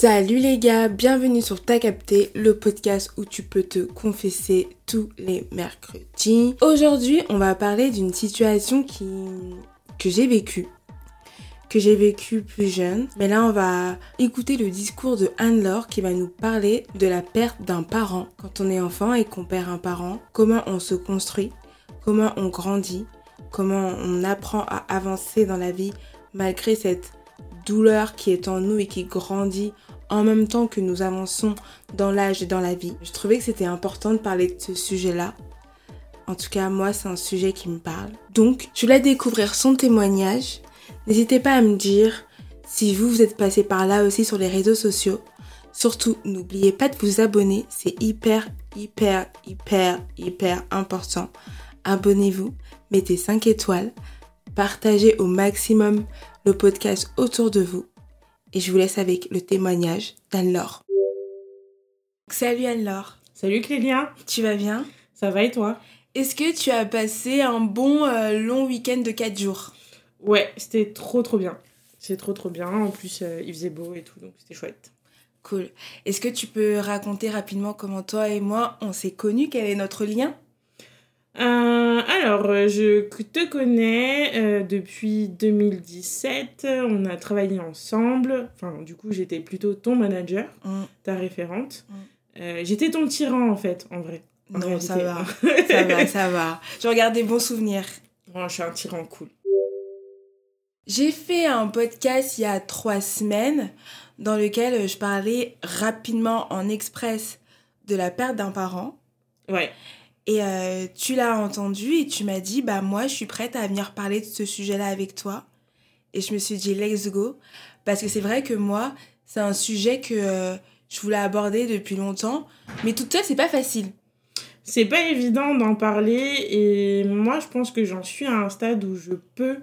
Salut les gars, bienvenue sur Ta Capté, le podcast où tu peux te confesser tous les mercredis. Aujourd'hui, on va parler d'une situation que j'ai vécue, que j'ai vécue plus jeune. Mais là, on va écouter le discours de Anne-Laure qui va nous parler de la perte d'un parent quand on est enfant et qu'on perd un parent, comment on se construit, comment on grandit, comment on apprend à avancer dans la vie malgré cette douleur qui est en nous et qui grandit en même temps que nous avançons dans l'âge et dans la vie. Je trouvais que c'était important de parler de ce sujet-là. En tout cas, moi, c'est un sujet qui me parle. Donc, je voulais découvrir son témoignage. N'hésitez pas à me dire si vous, vous êtes passé par là aussi sur les réseaux sociaux. Surtout, n'oubliez pas de vous abonner. C'est hyper, hyper, hyper, hyper important. Abonnez-vous, mettez 5 étoiles, partagez au maximum le podcast autour de vous. Et je vous laisse avec le témoignage d'Anne-Laure. Salut Anne-Laure. Salut Clélia. Tu vas bien? Ça va et toi? Est-ce que tu as passé un bon euh, long week-end de 4 jours? Ouais, c'était trop trop bien. C'est trop trop bien. En plus, euh, il faisait beau et tout, donc c'était chouette. Cool. Est-ce que tu peux raconter rapidement comment toi et moi on s'est connus? Quel est notre lien? Euh, alors, euh, je te connais euh, depuis 2017. On a travaillé ensemble. Enfin, du coup, j'étais plutôt ton manager, Mm. ta référente. Mm. Euh, j'étais ton tyran, en fait, en vrai. En Non, ça va. ça va, ça va. Je regarde des bons souvenirs. Bon, je suis un tyran cool. J'ai fait un podcast il y a trois semaines dans lequel je parlais rapidement en express de la perte d'un parent. Ouais. Et euh, tu l'as entendu et tu m'as dit, bah moi je suis prête à venir parler de ce sujet-là avec toi. Et je me suis dit, let's go. Parce que c'est vrai que moi, c'est un sujet que euh, je voulais aborder depuis longtemps. Mais toute seule, c'est pas facile. C'est pas évident d'en parler et moi je pense que j'en suis à un stade où je peux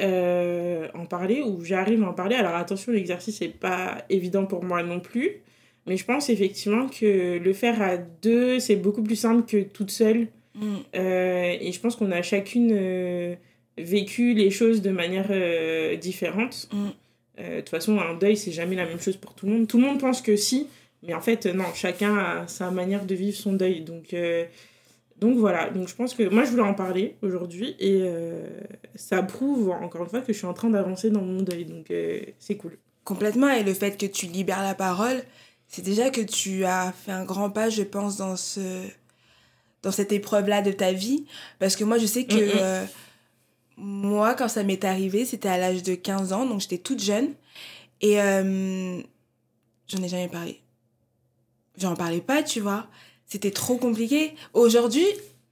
euh, en parler, où j'arrive à en parler. Alors attention, l'exercice n'est pas évident pour moi non plus, mais je pense effectivement que le faire à deux, c'est beaucoup plus simple que toute seule. Mm. Euh, et je pense qu'on a chacune euh, vécu les choses de manière euh, différente. Mm. De toute façon, un deuil, c'est jamais la même chose pour tout le monde. Tout le monde pense que si, mais en fait, non, chacun a sa manière de vivre son deuil. Donc, donc voilà, donc je pense que moi, je voulais en parler aujourd'hui et ça prouve, encore une fois, que je suis en train d'avancer dans mon deuil. Donc, c'est cool. Complètement. Et le fait que tu libères la parole, c'est déjà que tu as fait un grand pas, je pense, dans ce dans cette épreuve-là de ta vie. Parce que moi, je sais que Mhm. euh, moi, quand ça m'est arrivé, c'était à l'âge de 15 ans, donc j'étais toute jeune. Et euh, j'en ai jamais parlé. J'en parlais pas, tu vois. C'était trop compliqué. Aujourd'hui,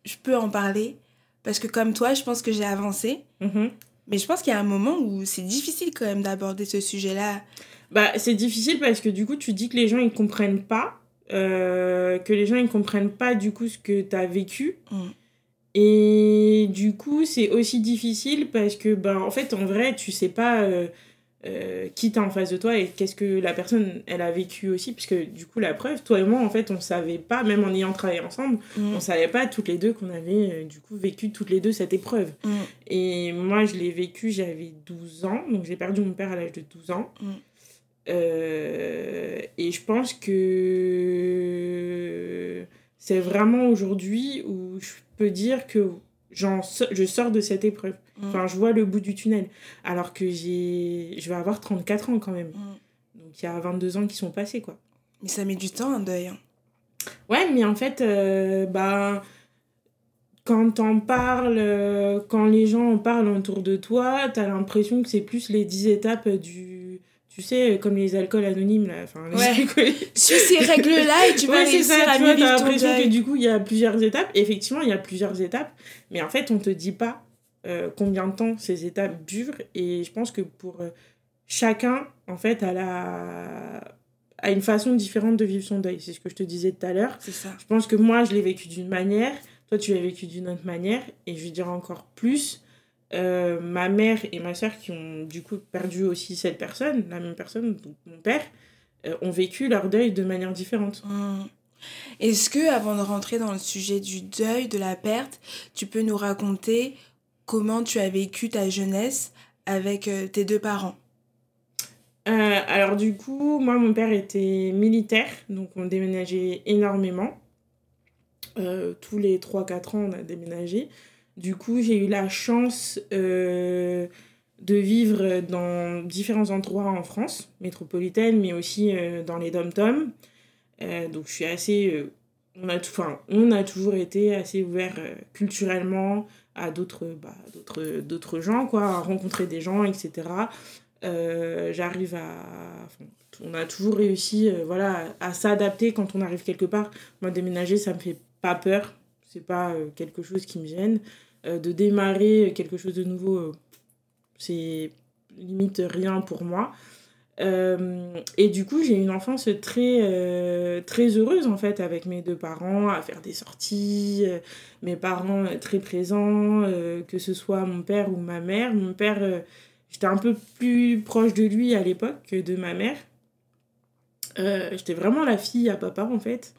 je peux en parler. Parce que comme toi, je pense que j'ai avancé. Mhm. Mais je pense qu'il y a un moment où c'est difficile quand même d'aborder ce sujet-là. Bah, c'est difficile parce que du coup, tu dis que les gens, ils comprennent pas, euh, que les gens, ils comprennent pas du coup ce que tu as vécu. Mm. Et du coup, c'est aussi difficile parce que, bah, en fait, en vrai, tu sais pas euh, euh, qui t'as en face de toi et qu'est-ce que la personne, elle a vécu aussi. Puisque, du coup, la preuve, toi et moi, en fait, on savait pas, même en ayant travaillé ensemble, Mm. on savait pas toutes les deux qu'on avait, euh, du coup, vécu toutes les deux cette épreuve. Mm. Et moi, je l'ai vécu, j'avais 12 ans, donc j'ai perdu mon père à l'âge de 12 ans. Mm. Euh, et je pense que c'est vraiment aujourd'hui où je peux dire que so- je sors de cette épreuve. Mm. Enfin, je vois le bout du tunnel. Alors que j'ai, je vais avoir 34 ans quand même. Mm. Donc il y a 22 ans qui sont passés, quoi. Mais ça met du temps, un deuil. hein. Ouais, mais en fait, euh, bah, quand t'en parles, euh, quand les gens en parlent autour de toi, t'as l'impression que c'est plus les 10 étapes du. Tu sais, comme les alcools anonymes, là. Enfin, les Ouais. alcools- Suis ces règles-là et tu vas Ouais, c'est réussir ça, à tu vois, vivre ton l'impression que du coup, il y a plusieurs étapes. Et effectivement, il y a plusieurs étapes. Mais en fait, on te dit pas euh, combien de temps ces étapes durent. Et je pense que pour euh, chacun, en fait, a, la... a une façon différente de vivre son deuil. C'est ce que je te disais tout à l'heure. C'est ça. Je pense que moi, je l'ai vécu d'une manière, toi, tu l'as vécu d'une autre manière, et je vais dire encore plus, euh, ma mère et ma soeur qui ont du coup perdu aussi cette personne, la même personne, donc mon père, euh, ont vécu leur deuil de manière différente. Mm. Est-ce que, avant de rentrer dans le sujet du deuil, de la perte, tu peux nous raconter comment tu as vécu ta jeunesse avec euh, tes deux parents? Alors du coup, moi, mon père était militaire, donc on déménageait énormément. Tous les 3-4 ans, on a déménagé. Du coup, j'ai eu la chance euh, de vivre dans différents endroits en France, métropolitaine, mais aussi dans les dom-toms. donc je suis assez... on, a on a toujours été assez ouvert culturellement à d'autres bah, d'autres gens, quoi, à rencontrer des gens, etc. Euh, j'arrive à. on a toujours réussi euh, voilà, à s'adapter quand on arrive quelque part. Moi, déménager, ça me fait pas peur. C'est pas euh, quelque chose qui me gêne. de démarrer quelque chose de nouveau, c'est limite rien pour moi. et du coup, j'ai une enfance très, très heureuse en fait avec mes deux parents, à faire des sorties, mes parents très présents, que ce soit mon père ou ma mère. Mon père J'étais un peu plus proche de lui à l'époque que de ma mère. Euh, j'étais vraiment la fille à papa en fait.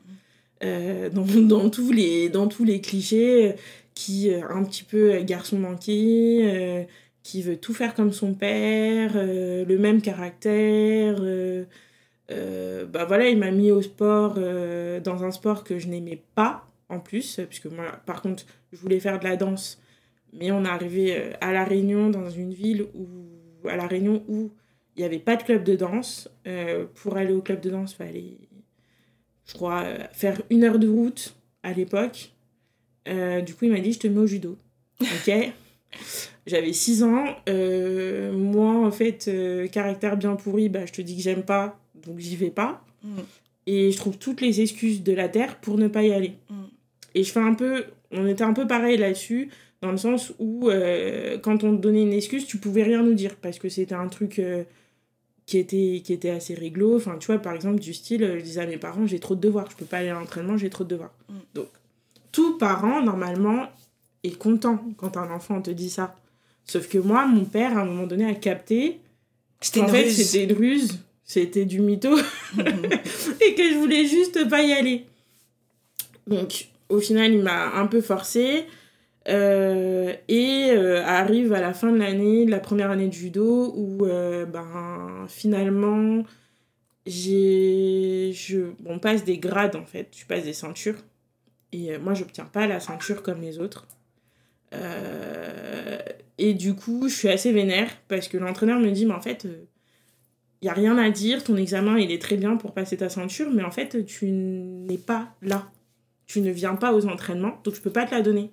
Euh, dans, dans, tous les, dans tous les clichés, qui euh, un petit peu garçon manqué, qui veut tout faire comme son père, le même caractère. bah voilà, il m'a mis au sport, dans un sport que je n'aimais pas en plus, puisque moi, par contre, je voulais faire de la danse mais on est arrivé euh, à La Réunion, dans une ville où, à La Réunion où il n'y avait pas de club de danse. Euh, pour aller au club de danse, il fallait, je crois, euh, faire une heure de route à l'époque. du coup, il m'a dit, je te mets au judo. Ok J'avais 6 ans. moi, en fait, caractère bien pourri, bah, je te dis que j'aime pas, donc j'y vais pas. Mm. Et je trouve toutes les excuses de la terre pour ne pas y aller. Mm. Et je fais un peu... On était un peu pareil là-dessus dans le sens où euh, quand on te donnait une excuse, tu pouvais rien nous dire parce que c'était un truc euh, qui, était, qui était assez réglo. Enfin, tu vois, par exemple, du style, je disais à mes parents, j'ai trop de devoirs, je peux pas aller à l'entraînement, j'ai trop de devoirs. Mm. Donc, tout parent, normalement, est content quand un enfant te dit ça. Sauf que moi, mon père, à un moment donné, a capté qu'en fait, c'était une ruse, c'était du mytho, et que je voulais juste pas y aller. Donc, au final, il m'a un peu forcé. Euh, et euh, arrive à la fin de l'année, la première année de judo, où euh, ben, finalement, j'ai, je, on passe des grades en fait, tu passes des ceintures. Et moi, j'obtiens pas la ceinture comme les autres. et du coup, je suis assez vénère parce que l'entraîneur me dit, mais en fait, il n'y a rien à dire, ton examen, il est très bien pour passer ta ceinture, mais en fait, tu n'es pas là. Tu ne viens pas aux entraînements, donc je peux pas te la donner.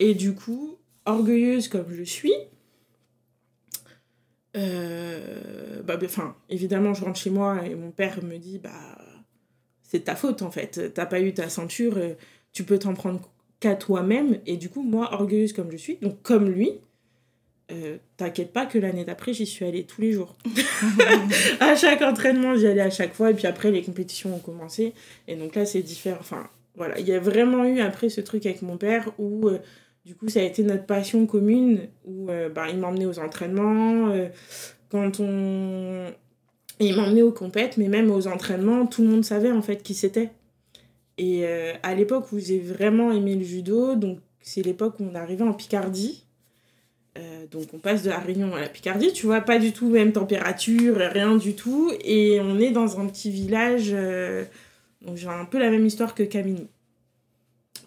Et du coup, orgueilleuse comme je suis, euh, bah, enfin, évidemment, je rentre chez moi et mon père me dit bah, c'est ta faute en fait, t'as pas eu ta ceinture, euh, tu peux t'en prendre qu'à toi-même. Et du coup, moi, orgueilleuse comme je suis, donc comme lui, euh, t'inquiète pas que l'année d'après, j'y suis allée tous les jours. à chaque entraînement, j'y allais à chaque fois. Et puis après, les compétitions ont commencé. Et donc là, c'est différent. Enfin, voilà. Il y a vraiment eu après ce truc avec mon père où du coup, ça a été notre passion commune où euh, bah, il m'emmenait aux entraînements. Euh, quand on. il m'emmenait aux compètes, mais même aux entraînements, tout le monde savait en fait qui c'était. Et euh, à l'époque où j'ai vraiment aimé le judo, donc c'est l'époque où on arrivait en Picardie. donc on passe de la Réunion à la Picardie, tu vois, pas du tout même température, rien du tout. Et on est dans un petit village, donc j'ai un peu la même histoire que Camini.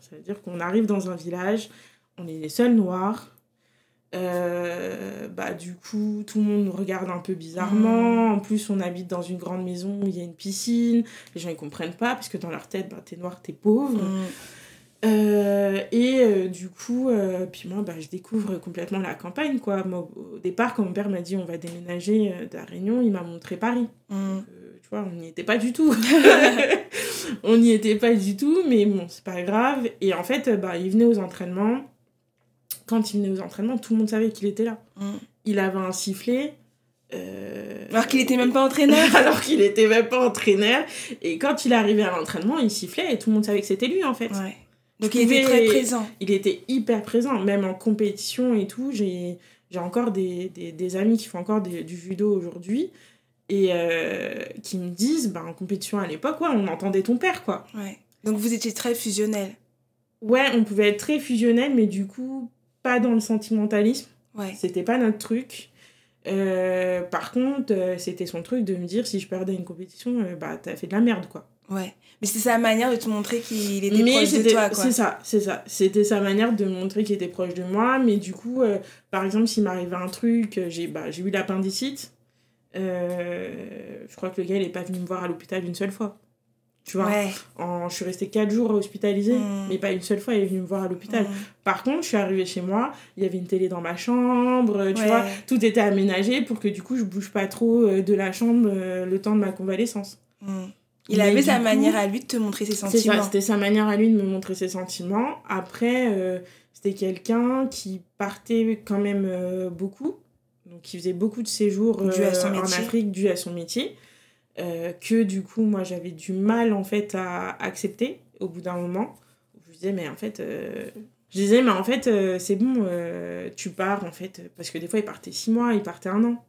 Ça veut dire qu'on arrive dans un village, on est les seuls noirs. Euh, bah, du coup, tout le monde nous regarde un peu bizarrement. Mm. En plus, on habite dans une grande maison où il y a une piscine. Les gens, ils comprennent pas, parce que dans leur tête, bah, t'es noir, t'es pauvre. Mm. Euh, et euh, du coup, puis moi, bah, je découvre complètement la campagne, quoi. au départ, quand mon père m'a dit on va déménager de la Réunion, il m'a montré Paris. Mm. tu vois, on n'y était pas du tout. on n'y était pas du tout, mais bon, c'est pas grave. Et en fait, bah, il venait aux entraînements quand il venait aux entraînements, tout le monde savait qu'il était là. Mm. Il avait un sifflet. Euh, alors qu'il était même pas entraîneur. alors qu'il était même pas entraîneur. Et quand il arrivait à l'entraînement, il sifflait et tout le monde savait que c'était lui en fait. Donc il était très présent. Il était hyper présent, même en compétition et tout. J'ai encore des, des, des, amis qui font encore du judo aujourd'hui et euh, qui me disent, bah, en compétition à l'époque, ouais, on entendait ton père quoi. Ouais. Donc vous étiez très fusionnel. Ouais, on pouvait être très fusionnel, mais du coup, pas dans le sentimentalisme. Ouais. C'était pas notre truc. Euh, par contre, euh, c'était son truc de me dire si je perdais une compétition, euh, bah t'as fait de la merde quoi. Ouais. Mais c'est sa manière de te montrer qu'il était proche de toi quoi. C'est ça, c'est ça. C'était sa manière de me montrer qu'il était proche de moi. Mais du coup, par exemple, s'il m'arrivait un truc, j'ai bah, eu l'appendicite. je crois que le gars il est pas venu me voir à l'hôpital une seule fois. Tu vois, en, je suis restée 4 jours hospitalisée, mm. mais pas une seule fois, il est venu me voir à l'hôpital. Mm. Par contre, je suis arrivée chez moi, il y avait une télé dans ma chambre, tu vois, tout était aménagé pour que du coup, je bouge pas trop euh, de la chambre euh, le temps de ma convalescence. Mm. Il avait sa manière à lui de te montrer ses sentiments. C'était sa manière à lui de me montrer ses sentiments. Après, euh, c'était quelqu'un qui partait quand même beaucoup, donc qui faisait beaucoup de séjours en Afrique dû à son métier. Euh, que du coup moi j'avais du mal en fait à accepter au bout d'un moment. Je disais mais en fait euh, je disais mais en fait euh, c'est bon tu pars en fait parce que des fois il partait six mois il partait un an.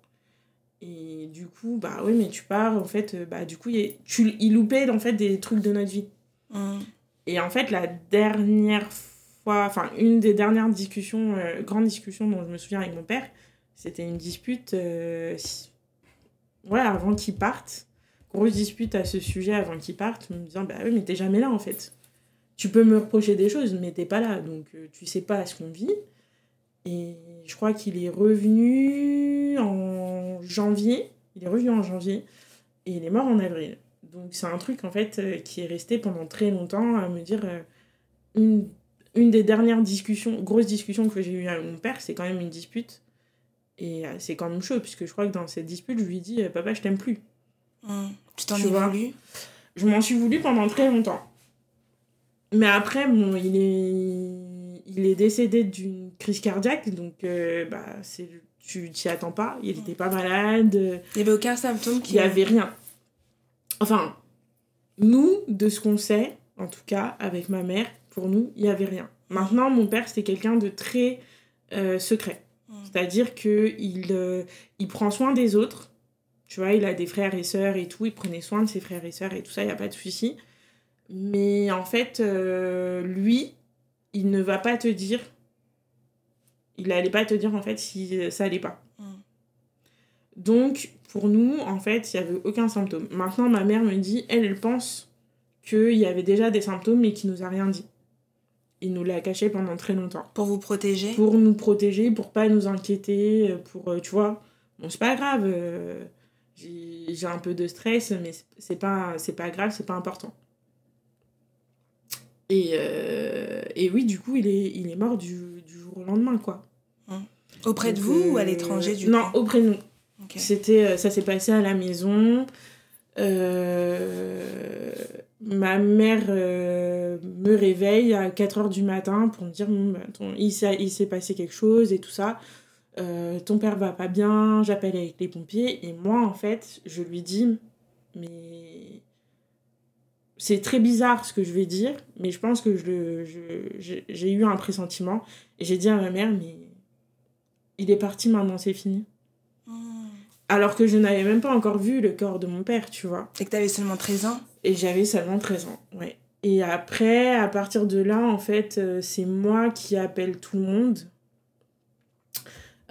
Et du coup bah oui mais tu pars en fait bah du coup il, tu, il loupait en fait des trucs de notre vie. Mmh. et en fait la dernière fois enfin une des dernières discussions grandes discussions dont je me souviens avec mon père c'était une dispute ouais avant qu'il parte grosse dispute à ce sujet avant qu'il parte, me disant Bah oui, mais t'es jamais là en fait. Tu peux me reprocher des choses, mais t'es pas là, donc euh, tu sais pas ce qu'on vit. Et je crois qu'il est revenu en janvier. Il est revenu en janvier et il est mort en avril. Donc c'est un truc en fait euh, qui est resté pendant très longtemps à me dire euh, une, une des dernières discussions, grosses discussions que j'ai eues avec mon père, c'est quand même une dispute. Et c'est quand même chaud, puisque je crois que dans cette dispute, je lui dis Papa, je t'aime plus. Mmh. Tu t'en es voulu Je m'en suis voulu pendant très longtemps. Mais après, bon, il est, il est décédé d'une crise cardiaque, donc euh, bah, c'est... tu t'y attends pas. Il n'était pas malade. Il n'y avait aucun symptôme qui. Il n'y avait rien. Enfin, nous, de ce qu'on sait, en tout cas, avec ma mère, pour nous, il n'y avait rien. Maintenant, mon père, c'était quelqu'un de très euh, secret. Mmh. C'est-à-dire qu'il euh, il prend soin des autres, tu vois, il a des frères et sœurs et tout, il prenait soin de ses frères et sœurs et tout ça, il n'y a pas de souci. Mais en fait, euh, lui, il ne va pas te dire. Il n'allait pas te dire en fait si ça allait pas. Mm. Donc, pour nous, en fait, il n'y avait aucun symptôme. Maintenant, ma mère me dit, elle, elle pense qu'il y avait déjà des symptômes mais qu'il nous a rien dit. Il nous l'a caché pendant très longtemps. Pour vous protéger Pour nous protéger, pour pas nous inquiéter, pour, euh, tu vois, bon, c'est pas grave. Euh, j'ai un peu de stress, mais c'est pas, pas grave, c'est pas important. Et, euh, et oui, du coup, il est, il est mort du, du jour au lendemain, quoi. Hein. Auprès de vous ou à l'étranger, du Non, auprès de nous. C'était, euh, ça s'est passé à la maison. Euh, ma mère me réveille à 4h du matin pour me dire bon, bah, il s'est passé quelque chose et tout ça. Euh, ton père va pas bien, j'appelle avec les pompiers. Et moi, en fait, je lui dis, mais c'est très bizarre ce que je vais dire, mais je pense que je, je, j'ai eu un pressentiment. Et j'ai dit à ma mère, mais il est parti maintenant, c'est fini. Hmm. Alors que je n'avais même pas encore vu le corps de mon père, tu vois. Et que tu avais seulement 13 ans? Et j'avais seulement 13 ans, ouais. Et après, à partir de là, en fait, euh, c'est moi qui appelle tout le monde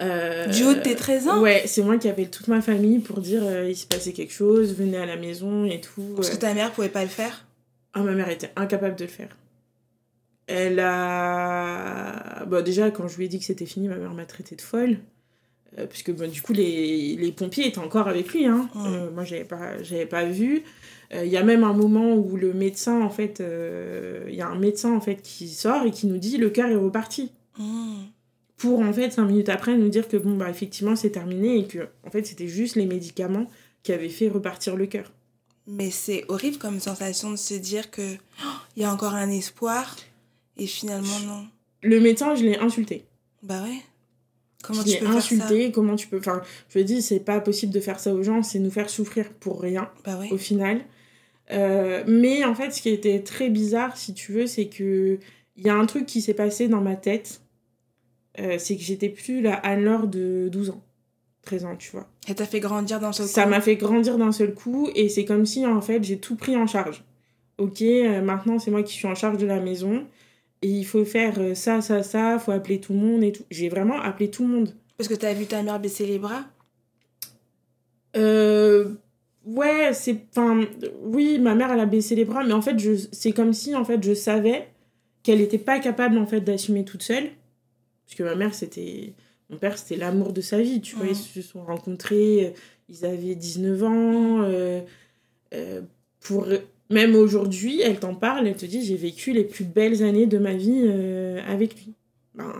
euh, du haut de tes 13 ans Ouais, c'est moi qui appelle toute ma famille pour dire euh, il s'est passé quelque chose, venez à la maison et tout. Parce que ta mère pouvait pas le faire Ah, ma mère était incapable de le faire. Elle a. Bon, déjà, quand je lui ai dit que c'était fini, ma mère m'a traité de folle. Euh, puisque bon, du coup, les, les, pompiers étaient encore avec lui. Hein. moi, j'avais pas, pas vu. Il y a même un moment où le médecin, en fait, il y a un médecin en fait qui sort et qui nous dit le cœur est reparti. Mmh pour en fait cinq minutes après nous dire que bon bah effectivement c'est terminé et que en fait c'était juste les médicaments qui avaient fait repartir le cœur. Mais c'est horrible comme sensation de se dire que oh, il y a encore un espoir et finalement non. Le médecin, je l'ai insulté. Bah ouais. Comment tu peux insulté, faire ça? comment tu peux enfin je dis c'est pas possible de faire ça aux gens, c'est nous faire souffrir pour rien bah ouais. au final. Euh, mais en fait ce qui était très bizarre si tu veux c'est que il y a un truc qui s'est passé dans ma tête euh, c'est que j'étais plus la Anne-Laure de 12 ans, 13 ans, tu vois. Et t'a fait grandir d'un seul coup Ça m'a fait grandir d'un seul coup, et c'est comme si, en fait, j'ai tout pris en charge. Ok, euh, maintenant, c'est moi qui suis en charge de la maison, et il faut faire euh, ça, ça, ça, faut appeler tout le monde et tout. J'ai vraiment appelé tout le monde. Parce que t'as vu ta mère baisser les bras? Euh, ouais, c'est. Enfin, oui, ma mère, elle a baissé les bras, mais en fait, je, c'est comme si, en fait, je savais qu'elle n'était pas capable, en fait, d'assumer toute seule. Parce que ma mère, c'était. Mon père, c'était l'amour de sa vie, tu vois. Ils se sont rencontrés, euh, ils avaient 19 ans. Euh, euh, pour même aujourd'hui, elle t'en parle, elle te dit j'ai vécu les plus belles années de ma vie avec lui. Ben...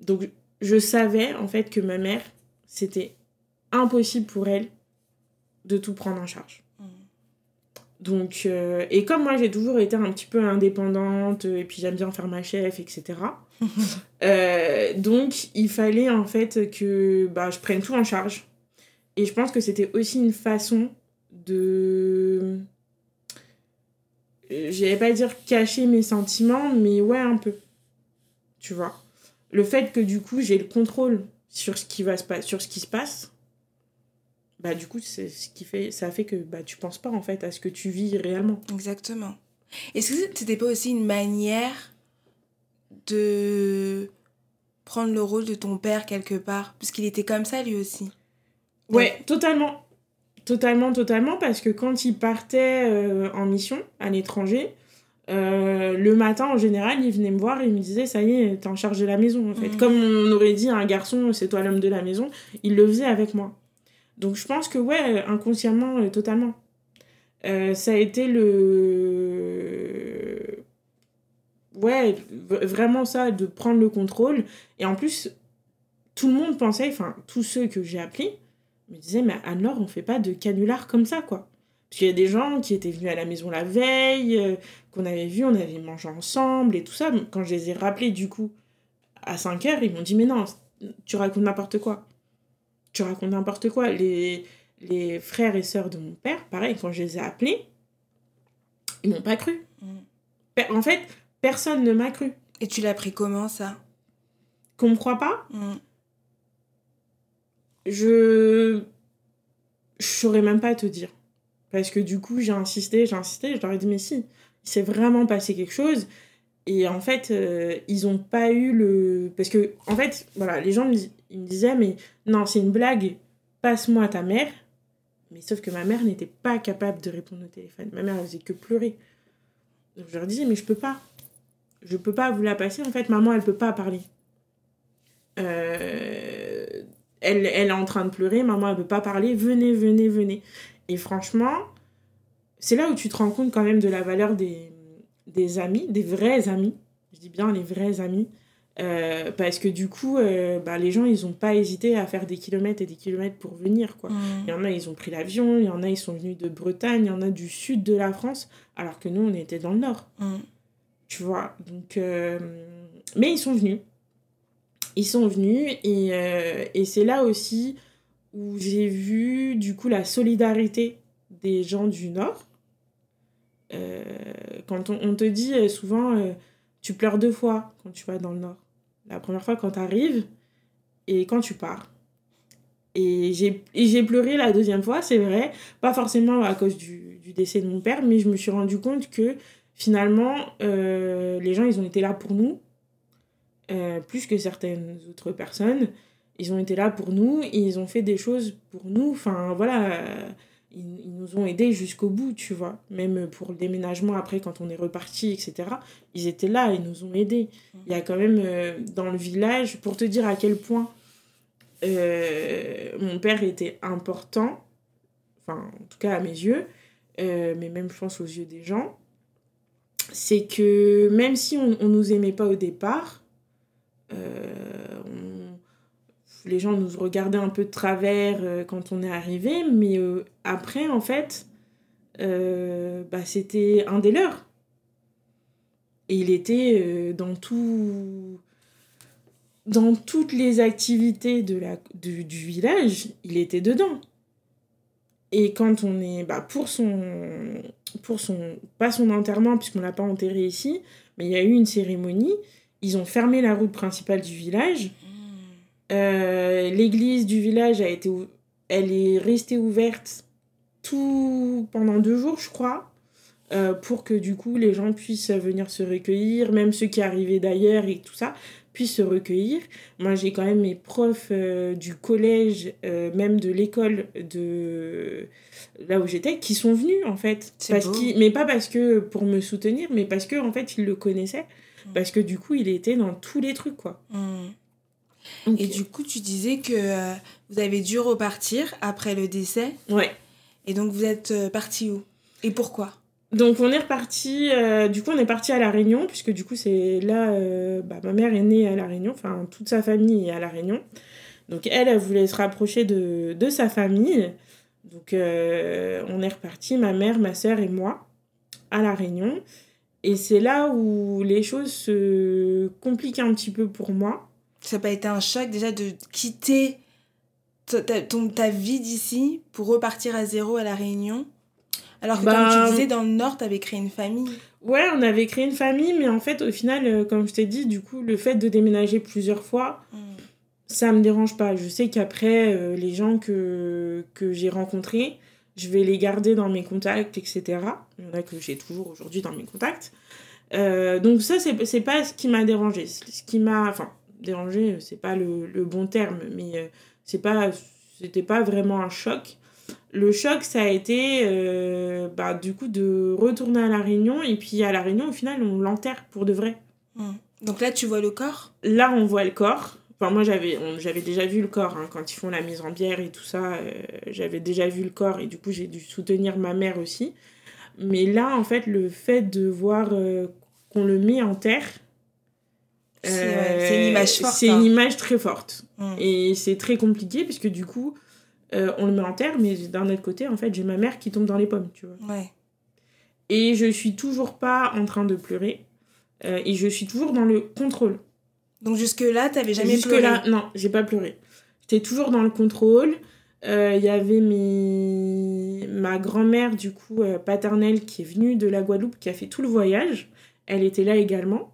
Donc je savais en fait que ma mère, c'était impossible pour elle de tout prendre en charge. Mm. Donc, euh, et comme moi j'ai toujours été un petit peu indépendante, et puis j'aime bien faire ma chef, etc. euh, donc il fallait en fait que bah, je prenne tout en charge. Et je pense que c'était aussi une façon de. J'allais pas dire cacher mes sentiments, mais ouais, un peu. Tu vois? Le fait que du coup j'ai le contrôle sur ce qui, va se sur ce qui se passe, bah du coup c'est ce qui fait ça fait que bah tu penses pas en fait à ce que tu vis réellement exactement est-ce que c'était pas aussi une manière de prendre le rôle de ton père quelque part parce qu'il était comme ça lui aussi ouais totalement totalement totalement parce que quand il partait euh, en mission à l'étranger euh, le matin en général il venait me voir et il me disait ça y est t'es en charge de la maison en fait mmh. comme on aurait dit à un garçon c'est toi l'homme de la maison il le faisait avec moi donc je pense que ouais, inconsciemment, euh, totalement. Euh, ça a été le... Ouais, vraiment ça, de prendre le contrôle. Et en plus, tout le monde pensait, enfin, tous ceux que j'ai appelés, me disaient, mais alors on fait pas de canular comme ça, quoi. Parce qu'il y a des gens qui étaient venus à la maison la veille, euh, qu'on avait vu, on avait mangé ensemble et tout ça. Quand je les ai rappelés, du coup, à 5 heures, ils m'ont dit, mais non, tu racontes n'importe quoi tu racontes n'importe quoi. Les, les frères et sœurs de mon père, pareil, quand je les ai appelés, ils m'ont pas cru. Mm. En fait, personne ne m'a cru. Et tu l'as pris comment ça? Qu'on me croit pas? Mm. Je. Je saurais même pas te dire. Parce que du coup, j'ai insisté, j'ai insisté, je leur ai dit, mais si, il s'est vraiment passé quelque chose. Et en fait, euh, ils ont pas eu le. Parce que, en fait, voilà, les gens me, ils me disaient, mais non, c'est une blague, passe-moi ta mère. Mais sauf que ma mère n'était pas capable de répondre au téléphone. Ma mère, elle faisait que pleurer. Donc je leur disais, mais je peux pas. Je peux pas vous la passer. En fait, maman, elle peut pas parler. Euh, elle, elle est en train de pleurer, maman, elle peut pas parler. Venez, venez, venez. Et franchement, c'est là où tu te rends compte quand même de la valeur des, des amis, des vrais amis, je dis bien les vrais amis, euh, parce que du coup, euh, bah, les gens, ils n'ont pas hésité à faire des kilomètres et des kilomètres pour venir. Quoi. Mmh. Il y en a, ils ont pris l'avion, il y en a, ils sont venus de Bretagne, il y en a du sud de la France, alors que nous, on était dans le nord. Mmh. Tu vois, donc... Euh, mais ils sont venus. Ils sont venus et, et c'est là aussi où j'ai vu, du coup, la solidarité des gens du nord euh, quand on, te dit euh, souvent, euh, tu pleures deux fois quand tu vas dans le nord. La première fois quand tu arrives et quand tu pars. Et j'ai pleuré la deuxième fois, c'est vrai, pas forcément à cause du, du, décès de mon père, mais je me suis rendu compte que finalement, les gens, ils ont été là pour nous, plus que certaines autres personnes. Ils ont été là pour nous ils ont fait des choses pour nous. Enfin, voilà ils, nous ont aidés jusqu'au bout, tu vois. Même pour le déménagement après, quand on est reparti, etc. Ils étaient là, ils nous ont aidés. Il y a quand même euh, dans le village, pour te dire à quel point euh, mon père était important, enfin, en tout cas à mes yeux, euh, mais même je pense aux yeux des gens, c'est que même si on ne nous aimait pas au départ, les gens nous regardaient un peu de travers euh, quand on est arrivé, mais euh, après, en fait, euh, bah, c'était un des leurs. Et il était dans tout dans toutes les activités du, village, il était dedans. Et quand on est bah, pour son pour son pas son enterrement puisqu'on l'a pas enterré ici, mais il y a eu une cérémonie, ils ont fermé la route principale du village. Euh, l'église du village a été, elle est restée ouverte tout pendant deux jours, je crois, euh, pour que du coup les gens puissent venir se recueillir, même ceux qui arrivaient d'ailleurs et tout ça, puissent se recueillir. Moi, j'ai quand même mes profs euh, du collège, euh, même de l'école de là où j'étais, qui sont venus en fait. Parce mais pas parce que pour me soutenir, mais parce que en fait, ils le connaissaient. Mm. Parce que du coup, il était dans tous les trucs, quoi. Mm. Et du coup, tu disais que euh, vous avez dû repartir après le décès. Ouais. Et donc, vous êtes parti où? Et pourquoi? Donc on est reparti, euh, du coup on est parti à La Réunion, puisque du coup c'est là, euh, bah, ma mère est née à La Réunion, enfin toute sa famille est à La Réunion. Donc elle, elle voulait se rapprocher de, de sa famille. Donc euh, on est reparti, ma mère, ma soeur et moi, à La Réunion. Et c'est là où les choses se compliquent un petit peu pour moi. Ça n'a pas été un choc déjà de quitter ta, ta vie d'ici pour repartir à zéro à La Réunion? Alors que comme tu bah, disais, dans le Nord, tu avais créé une famille. Ouais, on avait créé une famille, mais en fait, au final, euh, comme je t'ai dit, du coup, le fait de déménager plusieurs fois, ça hmm. ça me dérange pas. Je sais qu'après, euh, les gens que, que j'ai rencontrés, je vais les garder dans mes contacts, etc. Il y en a que j'ai toujours aujourd'hui dans mes contacts. Euh, donc ça, c'est pas ce qui m'a dérangé. Ce qui m'a... Enfin, dérangé, c'est pas le, le, bon terme, mais c'est pas... C'était pas vraiment un choc le choc, ça a été euh, bah, du coup de retourner à La Réunion. Et puis à La Réunion, au final, on l'enterre pour de vrai. Hmm. Donc là, tu vois le corps? Là, on voit le corps. Enfin, moi, j'avais, j'avais déjà vu le corps hein, quand ils font la mise en bière et tout ça. Euh, j'avais déjà vu le corps et du coup, j'ai dû soutenir ma mère aussi. Mais là, en fait, le fait de voir euh, qu'on le met en terre, c'est une image forte. C'est une hein. image très forte. Hmm. Et c'est très compliqué puisque du coup, euh, on le met en terre, mais d'un autre côté, en fait, j'ai ma mère qui tombe dans les pommes, tu vois. Ouais. Et je suis toujours pas en train de pleurer. Euh, et je suis toujours dans le contrôle. Donc jusque-là, t'avais jamais jusque pleuré Jusque-là, non, j'ai pas pleuré. J'étais toujours dans le contrôle. Il euh, y avait mes... ma grand-mère, du coup, paternelle, qui est venue de la Guadeloupe, qui a fait tout le voyage. Elle était là également.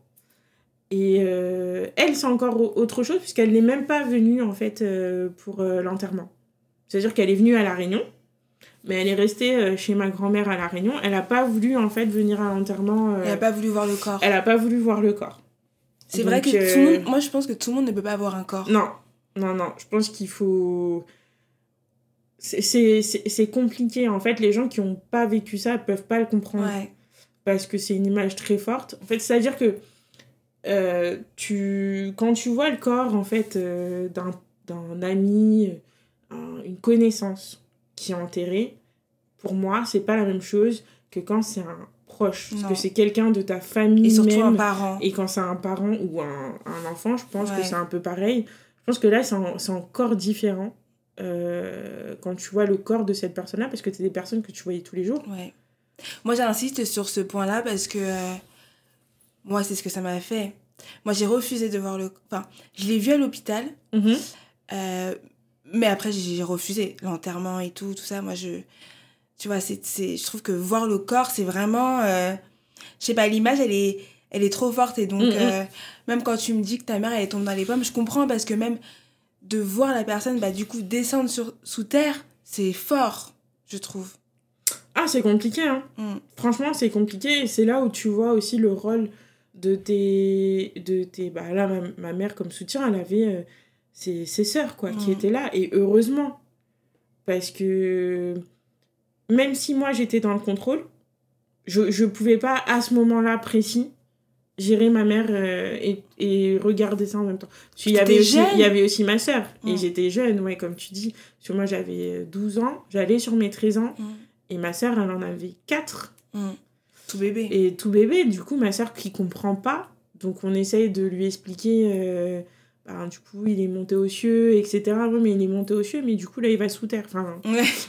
Et elle, c'est encore autre chose, puisqu'elle n'est même pas venue, en fait, pour l'enterrement. C'est-à-dire qu'elle est venue à La Réunion, mais elle est restée euh, chez ma grand-mère à La Réunion. Elle n'a pas voulu, en fait, venir à l'enterrement. Euh, elle n'a pas voulu voir le corps. Elle n'a pas voulu voir le corps. C'est vrai que tout le euh, monde... Moi, je pense que tout le monde ne peut pas avoir un corps. Non, non, non. Je pense qu'il faut... C'est compliqué. En fait, les gens qui n'ont pas vécu ça ne peuvent pas le comprendre. Parce que c'est une image très forte. En fait, c'est-à-dire que tu, quand tu vois le corps, en fait, d'un ami une connaissance qui est enterrée, pour moi, c'est pas la même chose que quand c'est un proche. que c'est quelqu'un de ta famille. Et surtout un parent. Et quand c'est un parent ou un, un enfant, je pense que c'est un peu pareil. Je pense que là, c'est encore différent euh, quand tu vois le corps de cette personne-là, parce que c'est des personnes que tu voyais tous les jours. Ouais. Moi, j'insiste sur ce point-là parce que euh, moi, c'est ce que ça m'a fait. Moi, j'ai refusé de voir le. Enfin, je l'ai vu à l'hôpital. Mhm. Euh, mais après, j'ai refusé l'enterrement et tout, tout ça. Moi, je. Tu vois, c'est, je trouve que voir le corps, c'est vraiment. Euh, je sais pas, l'image, elle est, elle est trop forte. Et donc, mm, mm. Euh, même quand tu me dis que ta mère, elle tombe dans les pommes, je comprends parce que même de voir la personne, bah, du coup, descendre sur, sous terre, c'est fort, je trouve. Ah, c'est compliqué, hein. Mm. Franchement, c'est compliqué. Et c'est là où tu vois aussi le rôle de tes. De tes bah, là, ma, ma mère, comme soutien, elle avait. Euh, ses, ses sœurs, quoi, qui mm. étaient là. Et heureusement. Parce que même si moi j'étais dans le contrôle, je ne pouvais pas à ce moment-là précis gérer ma mère euh, et, et, regarder ça en même temps. il y, avait aussi, il y avait aussi ma sœur. Et mm. j'étais jeune, ouais, comme tu dis. Parce que moi j'avais 12 ans, j'allais sur mes 13 ans. Mm. Et ma sœur, elle en avait 4. Tout bébé. Et tout bébé. Du coup, ma sœur qui comprend pas. Donc on essaye de lui expliquer. Euh, bah, du coup, il est monté aux cieux, etc. mais il est monté aux cieux, mais du coup, là, il va sous terre. Enfin,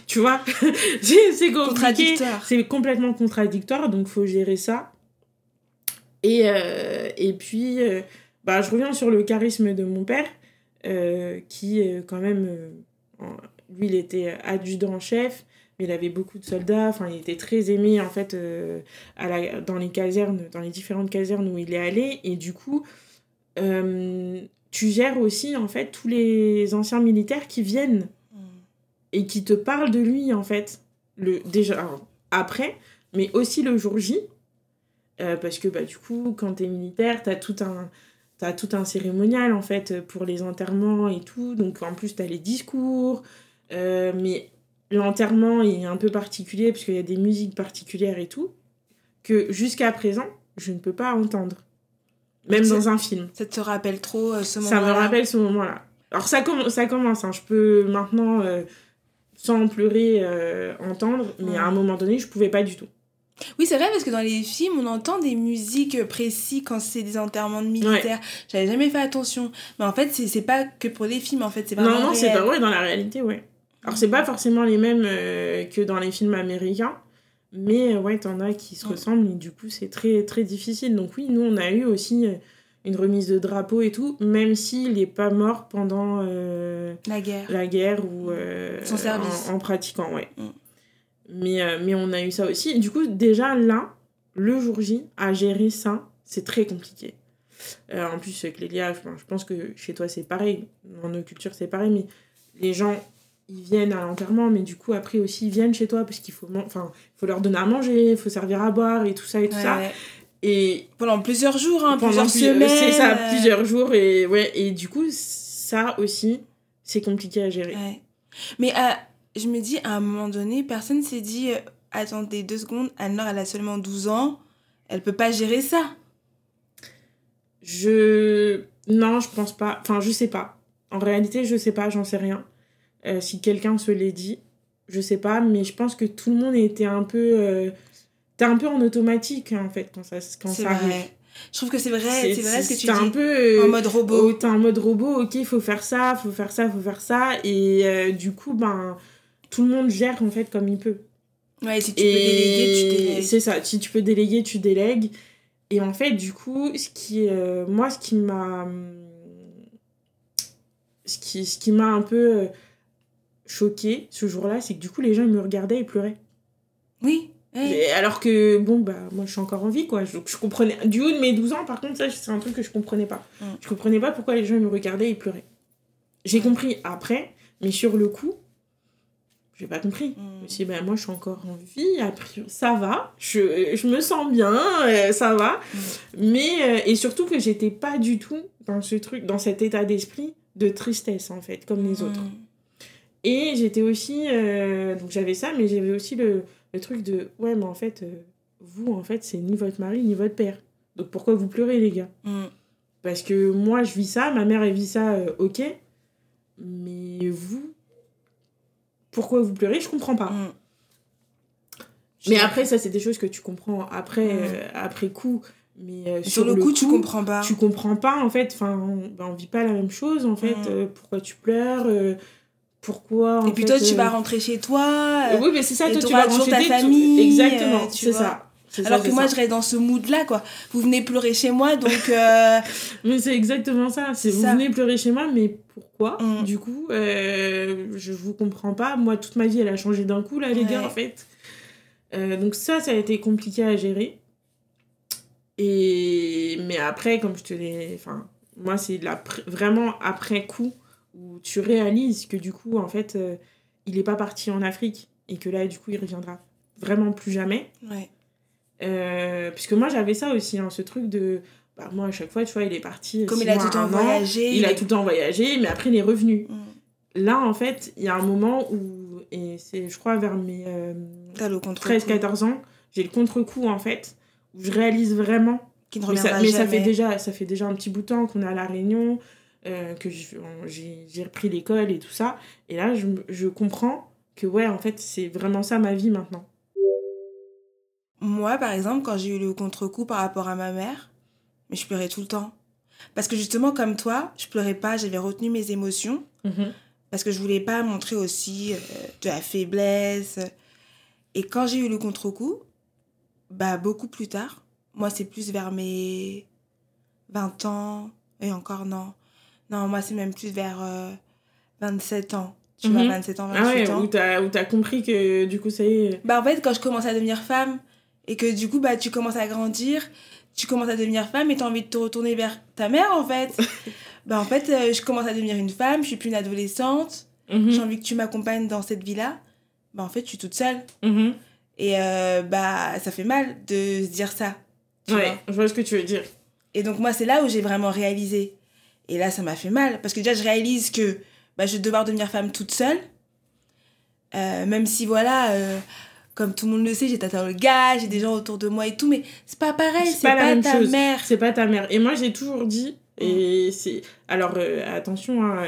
tu vois, c'est contradictoire. C'est complètement contradictoire, donc faut gérer ça. Et, euh, et puis, euh, bah, je reviens sur le charisme de mon père, euh, qui, quand même, lui, il était adjudant-chef, mais il avait beaucoup de soldats. Enfin, il était très aimé, en fait, à la, dans les casernes, dans les différentes casernes où il est allé. Et du coup, tu gères aussi en fait tous les anciens militaires qui viennent mm. et qui te parlent de lui en fait le déjà après mais aussi le jour J euh, parce que bah du coup quand t'es militaire t'as tout un t'as tout un cérémonial en fait pour les enterrements et tout. Donc en plus, t'as les discours. Euh, mais l'enterrement est un peu particulier parce qu'il y a des musiques particulières et tout. Que jusqu'à présent, je ne peux pas entendre. Même dans un film. Ça te rappelle trop euh, ce moment-là Ça me rappelle ce moment-là. Alors ça, ça commence, hein. je peux maintenant, euh, sans pleurer, entendre, mais à un moment donné, je pouvais pas du tout. Oui, c'est vrai, parce que dans les films, on entend des musiques précises quand c'est des enterrements de militaires. J'avais jamais fait attention. Mais en fait, c'est pas que pour les films, en fait. c'est Non, non, c'est pas vrai, dans la réalité, ouais. Alors, c'est pas forcément les mêmes euh, que dans les films américains. Mais euh, ouais, t'en as qui se ressemblent et du coup, c'est très, très difficile. Donc, oui, nous, on a eu aussi euh, une remise de drapeau et tout, même s'il n'est pas mort pendant la guerre. La guerre ou son service. En, pratiquant, ouais. Mm. Mais, euh, mais on a eu ça aussi. du coup, déjà là, le jour J, à gérer ça, c'est très compliqué. Euh, en plus, Clélia, je pense que chez toi c'est pareil, dans nos cultures c'est pareil, mais les gens ils viennent à l'enterrement, mais du coup après aussi ils viennent chez toi parce qu'il faut, enfin, faut leur donner à manger, il faut servir à boire et tout ça et tout ça. Et pendant plusieurs jours, hein, plusieurs semaines. C'est ça, plusieurs jours et ouais et du coup ça aussi c'est compliqué à gérer. Mais euh, je me dis, à un moment donné, personne s'est dit, euh, attendez deux secondes, Anne-Laure, elle a seulement 12 ans, elle peut pas gérer ça. Je... Non, je pense pas. Enfin, je sais pas. En réalité, je sais pas, j'en sais rien. Euh, si quelqu'un se l'est dit, je sais pas, mais je pense que tout le monde était un peu... Euh... T'es un peu en automatique, en fait, quand ça, quand ça arrive. Je trouve que c'est vrai, c'est vrai ce que tu dis. un peu en mode robot. Oh, t'es en mode robot, ok, il faut faire ça, faut faire ça, faut faire ça. Et euh, du coup, ben, tout le monde gère en fait comme il peut. Ouais, si tu peux déléguer, tu délègues. C'est ça, si tu peux déléguer, tu délègues. Et en fait, du coup, ce qui, moi, ce qui m'a. Ce qui, ce qui m'a un peu euh, choqué ce jour-là, c'est que du coup, les gens, ils me regardaient et pleuraient. Oui. alors que, bon, bah, moi, je suis encore en vie, quoi. Je comprenais. Du haut de mes 12 ans, par contre, ça, c'est un truc que je comprenais pas. Mm. Je comprenais pas pourquoi les gens, ils me regardaient et pleuraient. J'ai compris après, mais sur le coup, j'ai pas compris. Je me suis dit, ben, moi, je suis encore en vie, après, ça va, je, je me sens bien, euh, ça va. Mm. Mais, euh, et surtout que j'étais pas du tout dans ce truc, dans cet état d'esprit de tristesse, en fait, comme les autres. Et j'étais aussi, euh, donc j'avais ça, mais j'avais aussi le, le, truc de, ouais, mais en fait, vous, en fait, c'est ni votre mari, ni votre père. Donc pourquoi vous pleurez, les gars? Mm. Parce que moi, je vis ça, ma mère, elle vit ça, ok. Mais vous, pourquoi vous pleurez, je comprends pas. Mm. Mais après, ça, c'est des choses que tu comprends après, mm. euh, après coup. Mais euh, sur, le, coup, tu comprends pas. Tu comprends pas, en fait. Enfin, on, ben, on vit pas la même chose, en fait. Mm. Euh, pourquoi tu pleures Pourquoi. Et puis toi, tu vas rentrer chez toi. oui, mais c'est ça, toi, tu vas rentrer ta famille. Exactement, c'est ça. Alors que moi, je reste dans ce mood-là, quoi. Vous venez pleurer chez moi, donc. mais c'est exactement ça. C'est vous venez pleurer chez moi, mais pourquoi? Mm. Du coup, euh, je vous comprends pas. Moi, toute ma vie, elle a changé d'un coup, là, les gars, en fait. Euh, donc ça, ça a été compliqué à gérer. Et... Mais après, comme je te l'ai... Enfin, moi, c'est la... vraiment après coup où tu réalises que du coup, en fait, euh, il n'est pas parti en Afrique et que là, du coup, il reviendra vraiment plus jamais. Ouais. puisque moi, j'avais ça aussi, hein, ce truc de bah, moi, à chaque fois, tu vois, il est parti. Comme il a tout le temps voyagé. Il, a tout le temps voyagé, mais après, il est revenu. Mm. Là, en fait, il y a un moment où, et c'est, je crois, vers mes 13-14 euh, ans, j'ai le contre-coup, en fait, où je réalise vraiment. Qu'il ne reviendra mais, ça, mais ça, fait déjà, ça fait déjà un petit bout de temps qu'on est à La Réunion, euh, que j'ai repris l'école et tout ça. Et là, je, je comprends que, ouais, en fait, c'est vraiment ça ma vie maintenant. Moi, par exemple, quand j'ai eu le contre-coup par rapport à ma mère, mais je pleurais tout le temps. Parce que justement, comme toi, je pleurais pas, j'avais retenu mes émotions. Mhm. Parce que je voulais pas montrer aussi euh, de la faiblesse. Et quand j'ai eu le contre-coup, bah, beaucoup plus tard, moi, c'est plus vers mes 20 ans, et encore non. Non, moi, c'est même plus vers 27 euh, ans. Tu vois, 27 mhm. ans, 28 ah ouais, ans. Où t'as, où compris que du coup, ça y est. Bah, en fait, quand je commence à devenir femme, et que du coup, bah, tu commences à grandir, tu commences à devenir femme et tu as envie de te retourner vers ta mère en fait. bah en fait, euh, je commence à devenir une femme, je suis plus une adolescente, mhm. j'ai envie que tu m'accompagnes dans cette vie-là. Bah en fait, je suis toute seule. Mhm. Et euh, bah ça fait mal de se dire ça. ouais, je vois ce que tu veux dire. Et donc, moi, c'est là où j'ai vraiment réalisé. Et là, ça m'a fait mal. Parce que déjà, je réalise que bah, je vais devoir devenir femme toute seule. Euh, même si, voilà, euh, comme tout le monde le sait, j'ai tata le gars, j'ai des gens autour de moi et tout. Mais c'est pas pareil, c'est pas, la même ta chose. mère. C'est pas ta mère. Et moi, j'ai toujours dit, et c'est. Alors, euh, attention, hein,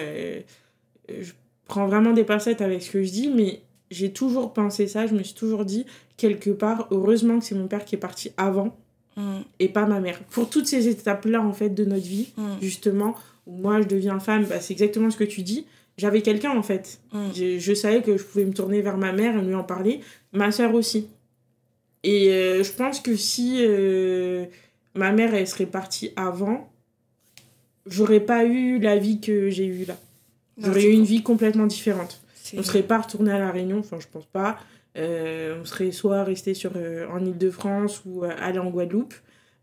je prends vraiment des pincettes avec ce que je dis, mais j'ai toujours pensé ça. Je me suis toujours dit, quelque part, heureusement que c'est mon père qui est parti avant Mm, et pas ma mère. Pour toutes ces étapes-là, en fait, de notre vie, mm, justement, où moi, je deviens femme, bah, c'est exactement ce que tu dis. J'avais quelqu'un, en fait. mm. Je, je savais que je pouvais me tourner vers ma mère et lui en parler. Ma soeur aussi. Et euh, je pense que si euh, ma mère, elle serait partie avant, j'aurais pas eu la vie que j'ai eue là. J'aurais eu une vie complètement différente. On serait pas retourné à La Réunion, enfin, je pense pas. Euh, on serait soit resté sur, euh, en Ile-de-France ou euh, aller en Guadeloupe.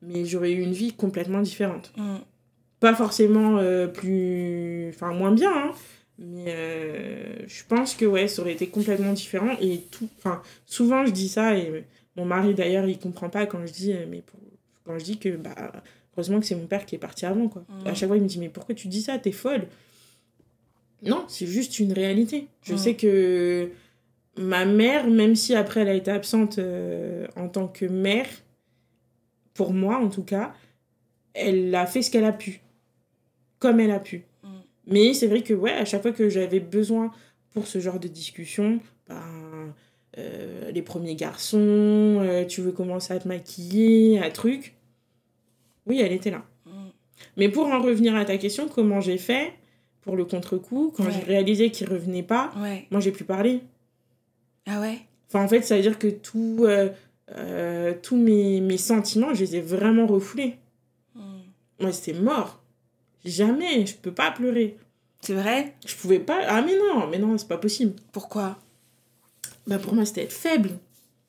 Mais j'aurais eu une vie complètement différente Mm, pas forcément plus enfin moins bien hein, mais euh, je pense que ouais ça aurait été complètement différent et tout enfin souvent je dis ça et mon mari d'ailleurs il comprend pas quand je dis mais pour- quand je dis que bah heureusement que c'est mon père qui est parti avant quoi Mhm. à chaque fois il me dit mais pourquoi tu dis ça? T'es folle? Non c'est juste une réalité je Mhm. sais que ma mère même si après elle a été absente euh, en tant que mère pour moi en tout cas elle a fait ce qu'elle a pu comme elle a pu Mm. mais c'est vrai que ouais à chaque fois que j'avais besoin pour ce genre de discussion ben, euh, les premiers garçons euh, tu veux commencer à te maquiller à truc oui elle était là mm. mais pour en revenir à ta question comment j'ai fait pour le contre-coup quand Ouais. j'ai réalisé qu'il revenait pas Ouais. moi j'ai pu parler Ah ouais? Enfin, en fait, ça veut dire que tout, euh, euh, tous mes, mes sentiments, je les ai vraiment refoulés. Mm. Moi, c'était mort. Jamais, je peux pas pleurer. C'est vrai? Je pouvais pas. Ah, mais non, mais non, c'est pas possible. Pourquoi? Bah, pour moi, c'était être faible.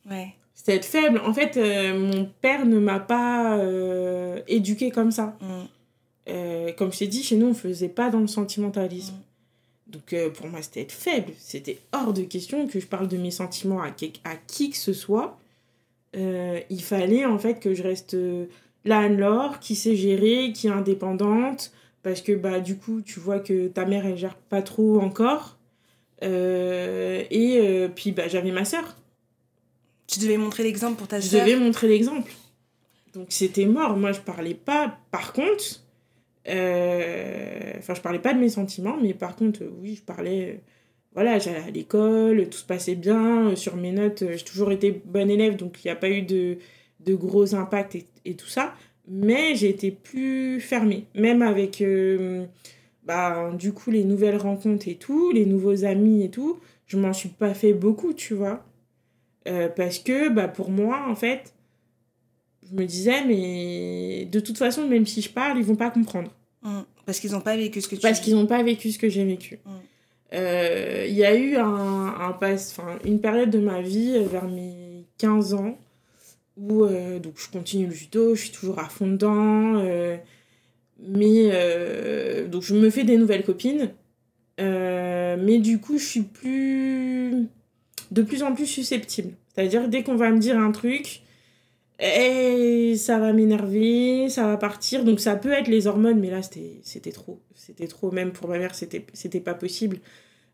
Ouais. C'était être faible. En fait, euh, mon père ne m'a pas éduquée comme ça. Mm, Euh, comme je t'ai dit, chez nous, on faisait pas dans le sentimentalisme. Donc, euh, pour moi, c'était être faible. C'était hors de question que je parle de mes sentiments à, qui que ce soit. Euh, il fallait, en fait, que je reste euh, la Anne-Laure, qui sait gérer, qui est indépendante. Parce que, bah, du coup, tu vois que ta mère, elle gère pas trop encore. Et puis, bah, j'avais ma sœur. Tu devais montrer l'exemple pour ta Je sœur. devais montrer l'exemple. Donc c'était mort. Moi, je parlais pas. Par contre, enfin, je parlais pas de mes sentiments, mais par contre, euh, oui, je parlais. euh, Voilà, j'allais à l'école, tout se passait bien. euh, Sur mes notes, euh, j'ai toujours été bonne élève, donc il n'y a pas eu de, de gros impacts et, et tout ça. Mais j'ai été plus fermée. Même avec, euh, bah, du coup, les nouvelles rencontres et tout, les nouveaux amis et tout, je m'en suis pas fait beaucoup, tu vois. Euh, parce que bah, pour moi, en fait, je me disais, mais de toute façon, même si je parle, ils vont pas comprendre. Mm. Parce qu'ils n'ont pas vécu ce que tu Parce qu'ils n'ont pas vécu ce que j'ai vécu. Mm. Euh, Il y a eu un, un enfin, une période de ma vie, euh, vers mes 15 ans, où euh, donc, je continue le judo, je suis toujours à fond dedans. euh, mais donc je me fais des nouvelles copines. Mais du coup, je suis plus. de plus en plus susceptible. C'est-à-dire, dès qu'on va me dire un truc, et ça va m'énerver, ça va partir. Donc ça peut être les hormones, mais là c'était trop. C'était trop, même pour ma mère, c'était c'était pas possible.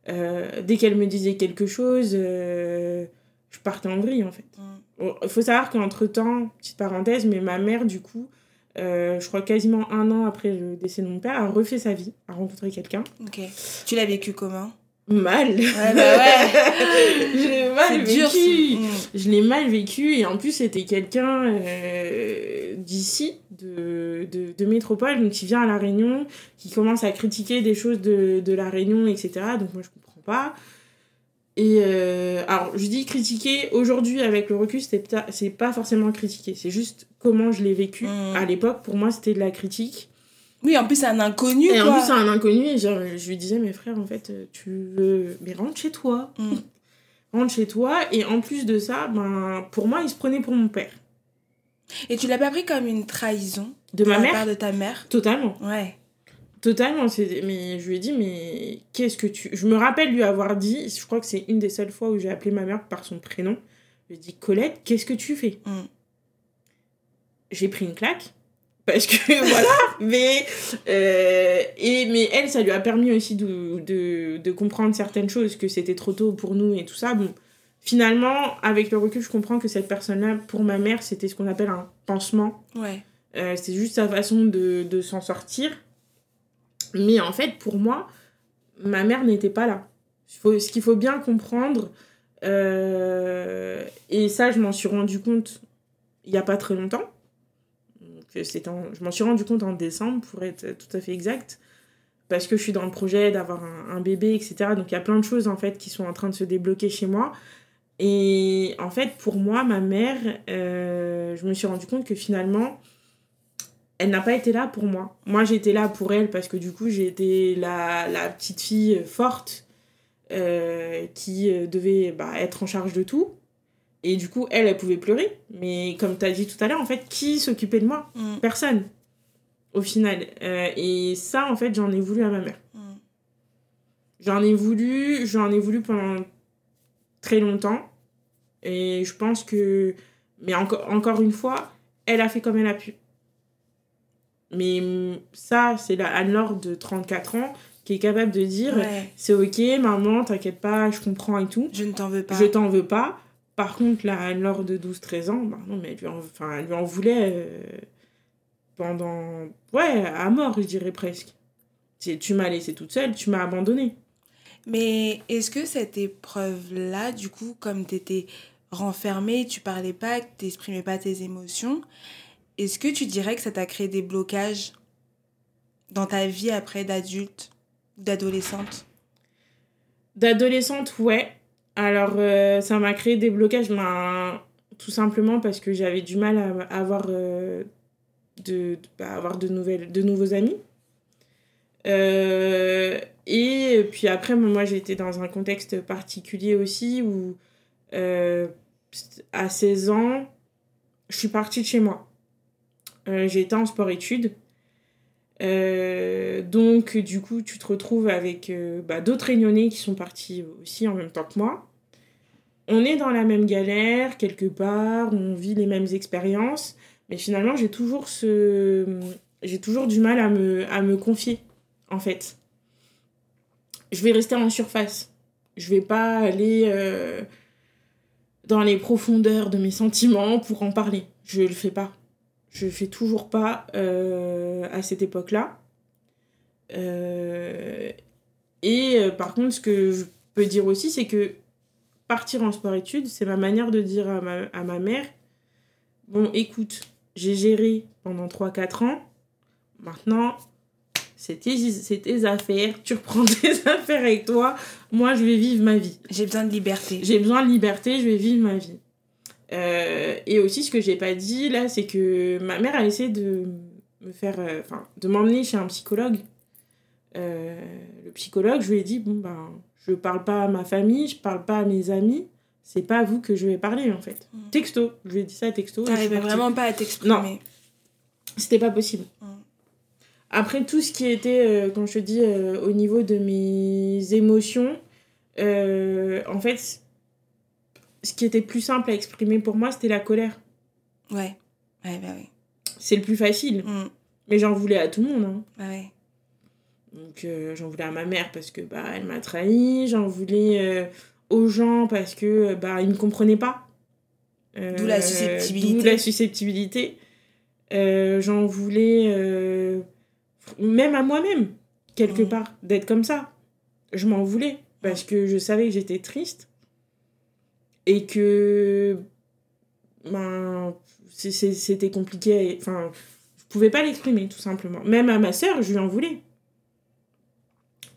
Euh, dès qu'elle me disait quelque chose, euh, je partais en vrille en fait. Mm. Il faut savoir qu'entre-temps, petite parenthèse, mais ma mère du coup, euh, je crois quasiment un an après le décès de mon père, a refait sa vie, a rencontré quelqu'un. Ok. Tu l'as vécu comment? Mal. Ouais, bah ouais. je l'ai mal vécu. dur. Mm. Je l'ai mal vécu et en plus c'était quelqu'un euh, d'ici, de, de, de métropole, donc qui vient à La Réunion, qui commence à critiquer des choses de, de La Réunion, etc. Donc moi je comprends pas. Et euh, alors je dis critiquer, aujourd'hui avec le recul c'est pas forcément critiquer, c'est juste comment je l'ai vécu. Mm. À l'époque pour moi c'était de la critique. Oui, en plus, c'est un inconnu, Et quoi. en plus c'est un inconnu et genre, je lui disais mes frères en fait tu veux... Mais rentre chez toi Mm. rentre chez toi. Et en plus de ça, ben, pour moi, il se prenait pour mon père. Et tu l'as pas pris comme une trahison De ma la mère part de ta mère? Totalement. Ouais. Totalement. Mais je lui ai dit, mais qu'est-ce que tu. Je me rappelle lui avoir dit, je crois que c'est une des seules fois où j'ai appelé ma mère par son prénom. Je lui ai dit, Colette, qu'est-ce que tu fais? Mm. J'ai pris une claque. Parce que voilà. Mais euh, et mais elle ça lui a permis aussi de, de, de comprendre certaines choses que c'était trop tôt pour nous et tout ça. Bon finalement avec le recul je comprends que cette personne là pour ma mère c'était ce qu'on appelle un pansement. Ouais. euh, c'est juste sa façon de, de s'en sortir. Mais en fait pour moi ma mère n'était pas là. Faut, ce qu'il faut bien comprendre euh, et ça je m'en suis rendu compte il y a pas très longtemps Je m'en suis rendu compte en décembre pour être tout à fait exact parce que je suis dans le projet d'avoir un, bébé etc donc il y a plein de choses en fait qui sont en train de se débloquer chez moi et en fait pour moi ma mère euh, je me suis rendu compte que finalement elle n'a pas été là pour moi. Moi, j'étais là pour elle parce que du coup, j'ai été la, la petite fille forte euh, qui euh, devait bah, être en charge de tout. Et du coup, elle, elle pouvait pleurer. Mais comme tu as dit tout à l'heure, en fait, qui s'occupait de moi Mm. Personne, au final. Euh, et ça, en fait, j'en ai voulu à ma mère. Mm. J'en ai voulu, j'en ai voulu pendant très longtemps. Et je pense que, mais encore, encore une fois, elle a fait comme elle a pu. Mais ça, c'est la Anne-Laure de 34 ans qui est capable de dire Ouais. c'est ok, maman, t'inquiète pas, je comprends et tout. Je ne t'en veux pas. Je t'en veux pas. Par contre, la Anne-Laure de 12-13 ans, bah non, mais elle lui en, enfin, elle lui en voulait euh, pendant. Ouais, à mort, je dirais presque. Tu m'as laissée toute seule, tu m'as abandonnée. Mais est-ce que cette épreuve-là, du coup, comme tu étais renfermée, tu parlais pas, tu n'exprimais pas tes émotions, est-ce que tu dirais que ça t'a créé des blocages dans ta vie après d'adulte, d'adolescente? D'adolescente, ouais. Alors, euh, ça m'a créé des blocages, ben, tout simplement parce que j'avais du mal à, avoir, euh, de, bah, avoir de, nouvelles, de nouveaux amis. Euh, et puis après, moi, été dans un contexte particulier aussi où, à 16 ans, je suis partie de chez moi. Été en sport-études. Donc, du coup, tu te retrouves avec bah, d'autres réunionnais qui sont partis aussi en même temps que moi. On est dans la même galère, quelque part, on vit les mêmes expériences, mais finalement, j'ai toujours, ce... j'ai toujours du mal à me, à me confier, en fait. Je vais rester en surface. Je vais pas aller euh, dans les profondeurs de mes sentiments pour en parler. Je le fais pas. Je le fais toujours pas euh, à cette époque-là. Euh, et par contre, ce que je peux dire aussi, c'est que partir en sport-études, c'est ma manière de dire à ma, à ma mère, bon, écoute, j'ai géré pendant 3-4 ans, maintenant, c'est tes, affaires, tu reprends tes affaires avec toi, moi, je vais vivre ma vie. J'ai besoin de liberté. J'ai besoin de liberté, je vais vivre ma vie. Euh, et aussi, ce que j'ai pas dit là, c'est que ma mère a essayé de me faire. euh, Enfin, de m'emmener chez un psychologue. Euh, le psychologue, je lui ai dit bon, ben, je parle pas à ma famille, je parle pas à mes amis, c'est pas à vous que je vais parler en fait. Mm. Texto, je lui ai dit ça texto. T'arrivais partie. vraiment pas à t'exprimer. C'était pas possible. Mm. Après, tout ce qui était, euh, quand je te dis, euh, au niveau de mes émotions, euh, en fait, ce qui était plus simple à exprimer pour moi, c'était la colère. Ouais. Ouais, bah oui. C'est le plus facile. Mm. Mais j'en voulais à tout le monde. hein. Bah ouais. Donc, euh, j'en voulais à ma mère parce que bah, elle m'a trahi. J'en voulais euh, aux gens parce que euh, bah, ils me comprenaient pas. Euh, D'où la susceptibilité. D'où la susceptibilité. J'en voulais même à moi-même, quelque part, d'être comme ça. Je m'en voulais parce que je savais que j'étais triste et que ben, c'était compliqué. Enfin, je pouvais pas l'exprimer, tout simplement. Même à ma sœur, je lui en voulais.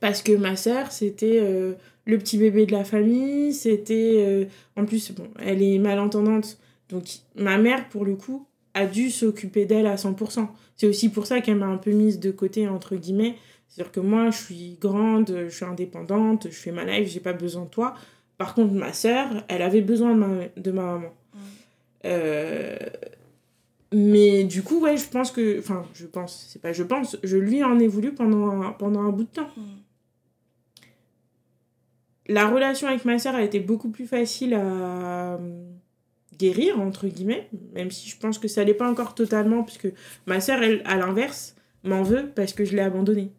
Parce que ma sœur, c'était euh, le petit bébé de la famille, c'était... euh, en plus, bon, elle est malentendante, donc ma mère, pour le coup, a dû s'occuper d'elle à 100%. C'est aussi pour ça qu'elle m'a un peu mise de côté, entre guillemets. C'est-à-dire que moi, je suis grande, je suis indépendante, je fais ma life, j'ai pas besoin de toi. Par contre, ma sœur, elle avait besoin de ma, de ma maman. Mm. Euh, mais du coup, ouais, je pense que... Enfin, je pense, c'est pas je pense, je lui en ai voulu pendant un, pendant un bout de temps. Mm. La relation avec ma sœur a été beaucoup plus facile à, guérir, entre guillemets, même si je pense que ça l'est pas encore totalement, puisque ma sœur, elle, à l'inverse, m'en veut parce que je l'ai abandonnée.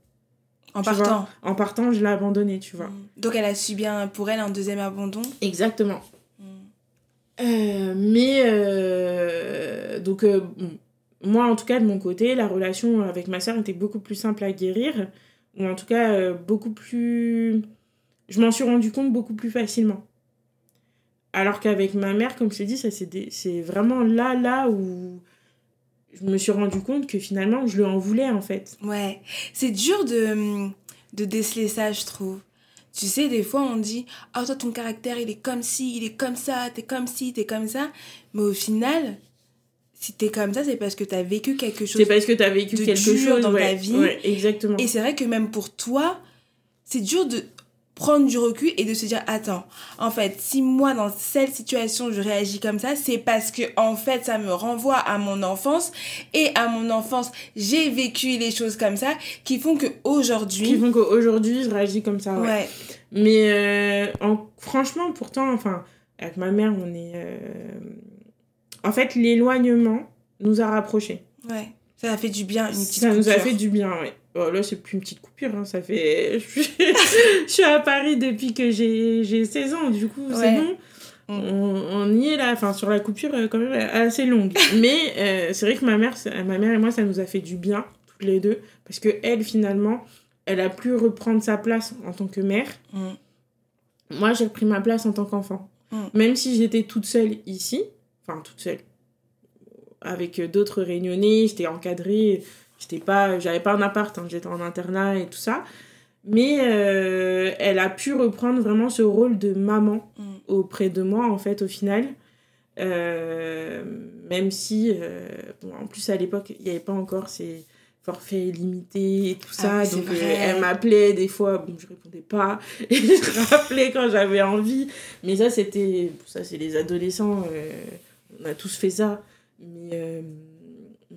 En Tu partant. En partant, je l'ai abandonnée, tu vois. Mm. Donc elle a subi un, pour elle un deuxième abandon. Exactement. Mm. Euh, mais euh, donc euh, moi en tout cas de mon côté la relation avec ma soeur était beaucoup plus simple à guérir ou en tout cas euh, beaucoup plus je m'en suis rendu compte beaucoup plus facilement alors qu'avec ma mère comme je t'ai dit ça c'est des- c'est vraiment là là où je me suis rendu compte que finalement je lui en voulais en fait Ouais, c'est dur de, de déceler ça, je trouve. Tu sais, des fois, on dit Ah, toi, ton caractère, il est comme ci, il est comme ça, t'es comme ci, t'es comme ça. Mais au final, si t'es comme ça, c'est parce que t'as vécu quelque chose. c'est parce que tu as vécu de quelque dur chose dans ta vie. ouais, exactement Et c'est vrai que même pour toi, c'est dur de prendre du recul et de se dire Attends, en fait, si moi, dans cette situation, je réagis comme ça, c'est parce que, en fait, ça me renvoie à mon enfance. Et à mon enfance, j'ai vécu les choses comme ça qui font que qui aujourd'hui font qu'aujourd'hui je réagis comme ça ouais. Ouais. Mais euh, en, franchement, pourtant, enfin, avec ma mère, on est. euh, En fait, l'éloignement nous a rapprochés. Ouais. Ça a fait du bien, une petite Ça nous a fait du bien. Bon, là, c'est plus une petite coupure, hein, ça fait. Je suis, à Paris depuis que j'ai j'ai 16 ans, du coup, c'est bon. Mm. On, on y est là, enfin, sur la coupure, euh, quand même, assez longue. Mais euh, c'est vrai que ma mère, ça- ma mère et moi, ça nous a fait du bien, toutes les deux, parce que elle, finalement, elle a pu reprendre sa place en tant que mère. Mm. Moi, j'ai repris ma place en tant qu'enfant. Mm. Même si j'étais toute seule ici, enfin toute seule, avec euh, d'autres réunionnais, j'étais encadrée, j'étais pas, j'avais pas un appart, hein, j'étais en internat et tout ça. Mais euh, elle a pu reprendre vraiment ce rôle de maman Mm. auprès de moi, en fait, au final. Euh, même si, euh, bon, en plus à l'époque, il n'y avait pas encore ces forfaits limités et tout Ah ça. donc elle m'appelait des fois, bon, je répondais pas. Et je rappelais quand j'avais envie. Mais ça, c'était. Ça, c'est les adolescents. on a tous fait ça. Mais. euh,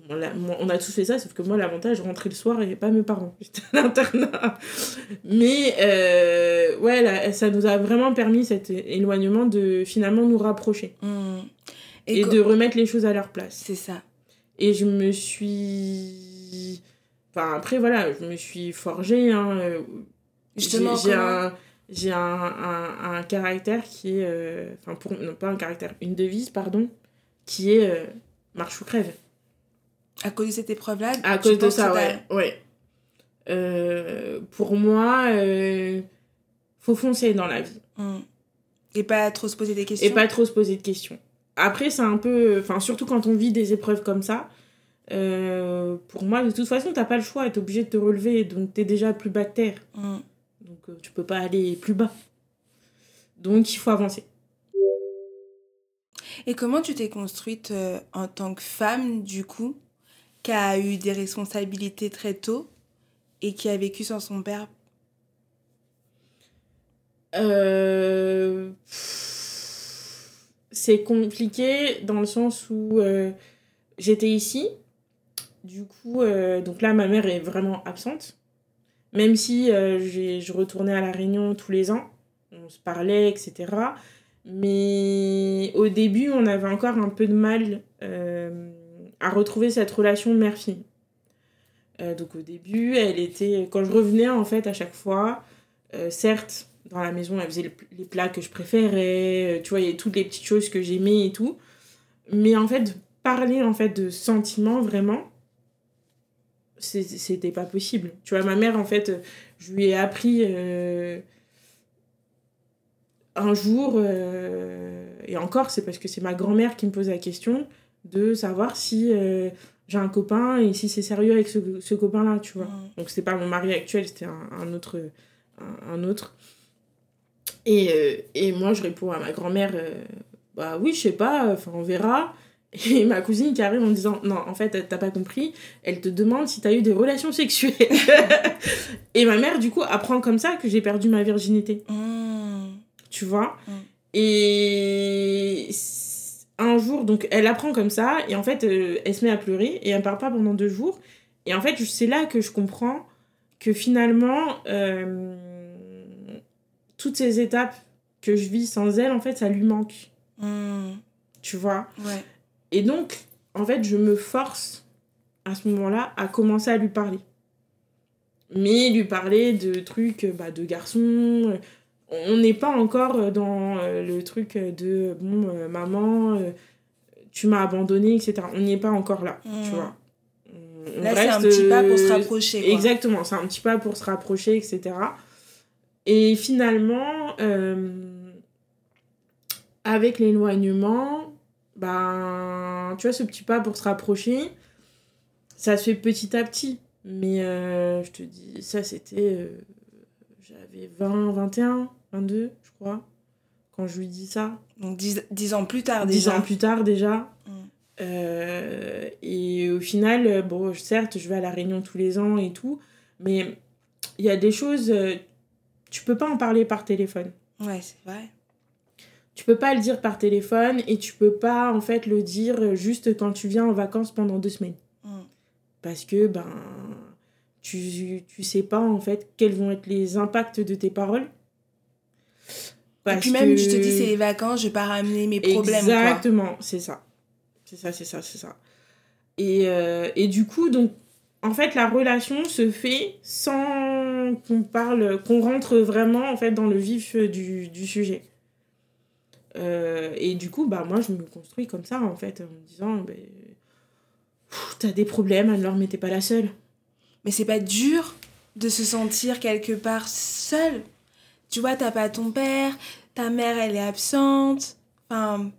on moi, on a tous fait ça, sauf que moi, l'avantage, je rentrais le soir et pas mes parents. J'étais à l'internat. Mais, euh, ouais, là, ça nous a vraiment permis cet éloignement de finalement nous rapprocher Mm. et, de remettre les choses à leur place. C'est ça. Et je me suis. Enfin, après, voilà, je me suis forgée. Hein, euh, Justement, j'ai un, j'ai un, un, un caractère qui est. euh, Enfin, pour, non, pas un caractère, une devise, pardon, qui est euh, marche ou crève. À cause de cette épreuve-là, À cause de ça, ouais. ouais. Euh, pour moi, euh, faut foncer dans la vie. t'as- Mm. Et pas trop se poser des questions. Et pas trop se poser de questions. Après, c'est un peu. Enfin, surtout quand on vit des épreuves comme ça. euh, pour moi, de toute façon, t'as pas le choix. T'es obligé de te relever. Donc, t'es déjà plus bas que terre. Mm. Donc, euh, tu peux pas aller plus bas. Donc, il faut avancer. Et comment tu t'es construite euh, en tant que femme, du coup, qui a eu des responsabilités très tôt et qui a vécu sans son père? Euh, C'est compliqué dans le sens où euh, j'étais ici. Du coup, donc là, ma mère est vraiment absente. Même si je retournais à La Réunion tous les ans, on se parlait, etc. Mais au début, on avait encore un peu de mal euh, à retrouver cette relation mère-fille. Euh, donc au début, elle était... Quand je revenais, en fait, à chaque fois, euh, certes, dans la maison, elle faisait le- les plats que je préférais, tu vois, il y avait toutes les petites choses que j'aimais et tout. Mais en fait, parler en fait de sentiments, vraiment, c'était pas possible. Tu vois, ma mère, en fait, je lui ai appris un jour, euh, et encore, c'est parce que c'est ma grand-mère qui me pose la question, de savoir si euh, j'ai un copain et si c'est sérieux avec ce, ce copain-là, tu vois. Mm. Donc c'était pas mon mari actuel, c'était un, un autre. Un, un autre. Et, euh, et moi, je réponds à ma grand-mère, bah oui, je sais pas, enfin on verra. Et ma cousine qui arrive en me disant, non, en fait, t'as pas compris, elle te demande si t'as eu des relations sexuelles. et ma mère, du coup, apprend comme ça que j'ai perdu ma virginité, Mm. Tu vois. Mm. Et un jour, donc elle apprend comme ça, et en fait, euh, elle se met à pleurer, et elle parle pas pendant deux jours. Et en fait, c'est là que je comprends que finalement, euh, toutes ces étapes que je vis sans elle, en fait, ça lui manque. Mm. tu vois? Ouais. Et donc, en fait, je me force à ce moment-là à commencer à lui parler. Mais lui parler de trucs bah, de garçons. On n'est pas encore dans euh, le truc de bon, euh, maman, euh, tu m'as abandonné, etc. On n'y est pas encore là, tu Mm. vois. On Là, c'est un petit pas pour se euh, rapprocher. Quoi. Exactement, c'est un petit pas pour se rapprocher, etc. Et finalement, euh, avec l'éloignement, ben, tu vois, ce petit pas pour se rapprocher, ça se fait petit à petit. Mais euh, je te dis, ça c'était. euh, J'avais 20, 21, 22, je crois, quand je lui dis ça. Donc, dix, dix ans plus tard, déjà. ans plus tard déjà. Mm. Euh, et au final, bon, certes, je vais à la réunion tous les ans et tout, mais il y a des choses, euh, tu peux pas en parler par téléphone. Ouais, c'est vrai. Tu peux pas le dire par téléphone et tu peux pas en fait le dire juste quand tu viens en vacances pendant deux semaines. Mm. Parce que ben tu, tu sais pas en fait quels vont être les impacts de tes paroles. Et Parce puis même, que- je te dis, c'est les vacances, je vais pas ramener mes problèmes. Exactement, c'est ça. C'est ça, c'est ça, c'est ça. Et, euh, et du coup, donc, en fait, la relation se fait sans qu'on parle, qu'on rentre vraiment, en fait, dans le vif du, du sujet. Euh, et du coup, bah, moi, je me construis comme ça, en fait, en me disant, pff, t'as des problèmes, alors, mais t'es pas la seule. Mais c'est pas dur de se sentir quelque part seul. Tu vois, t'as pas ton père, ta mère, elle est absente. Enfin,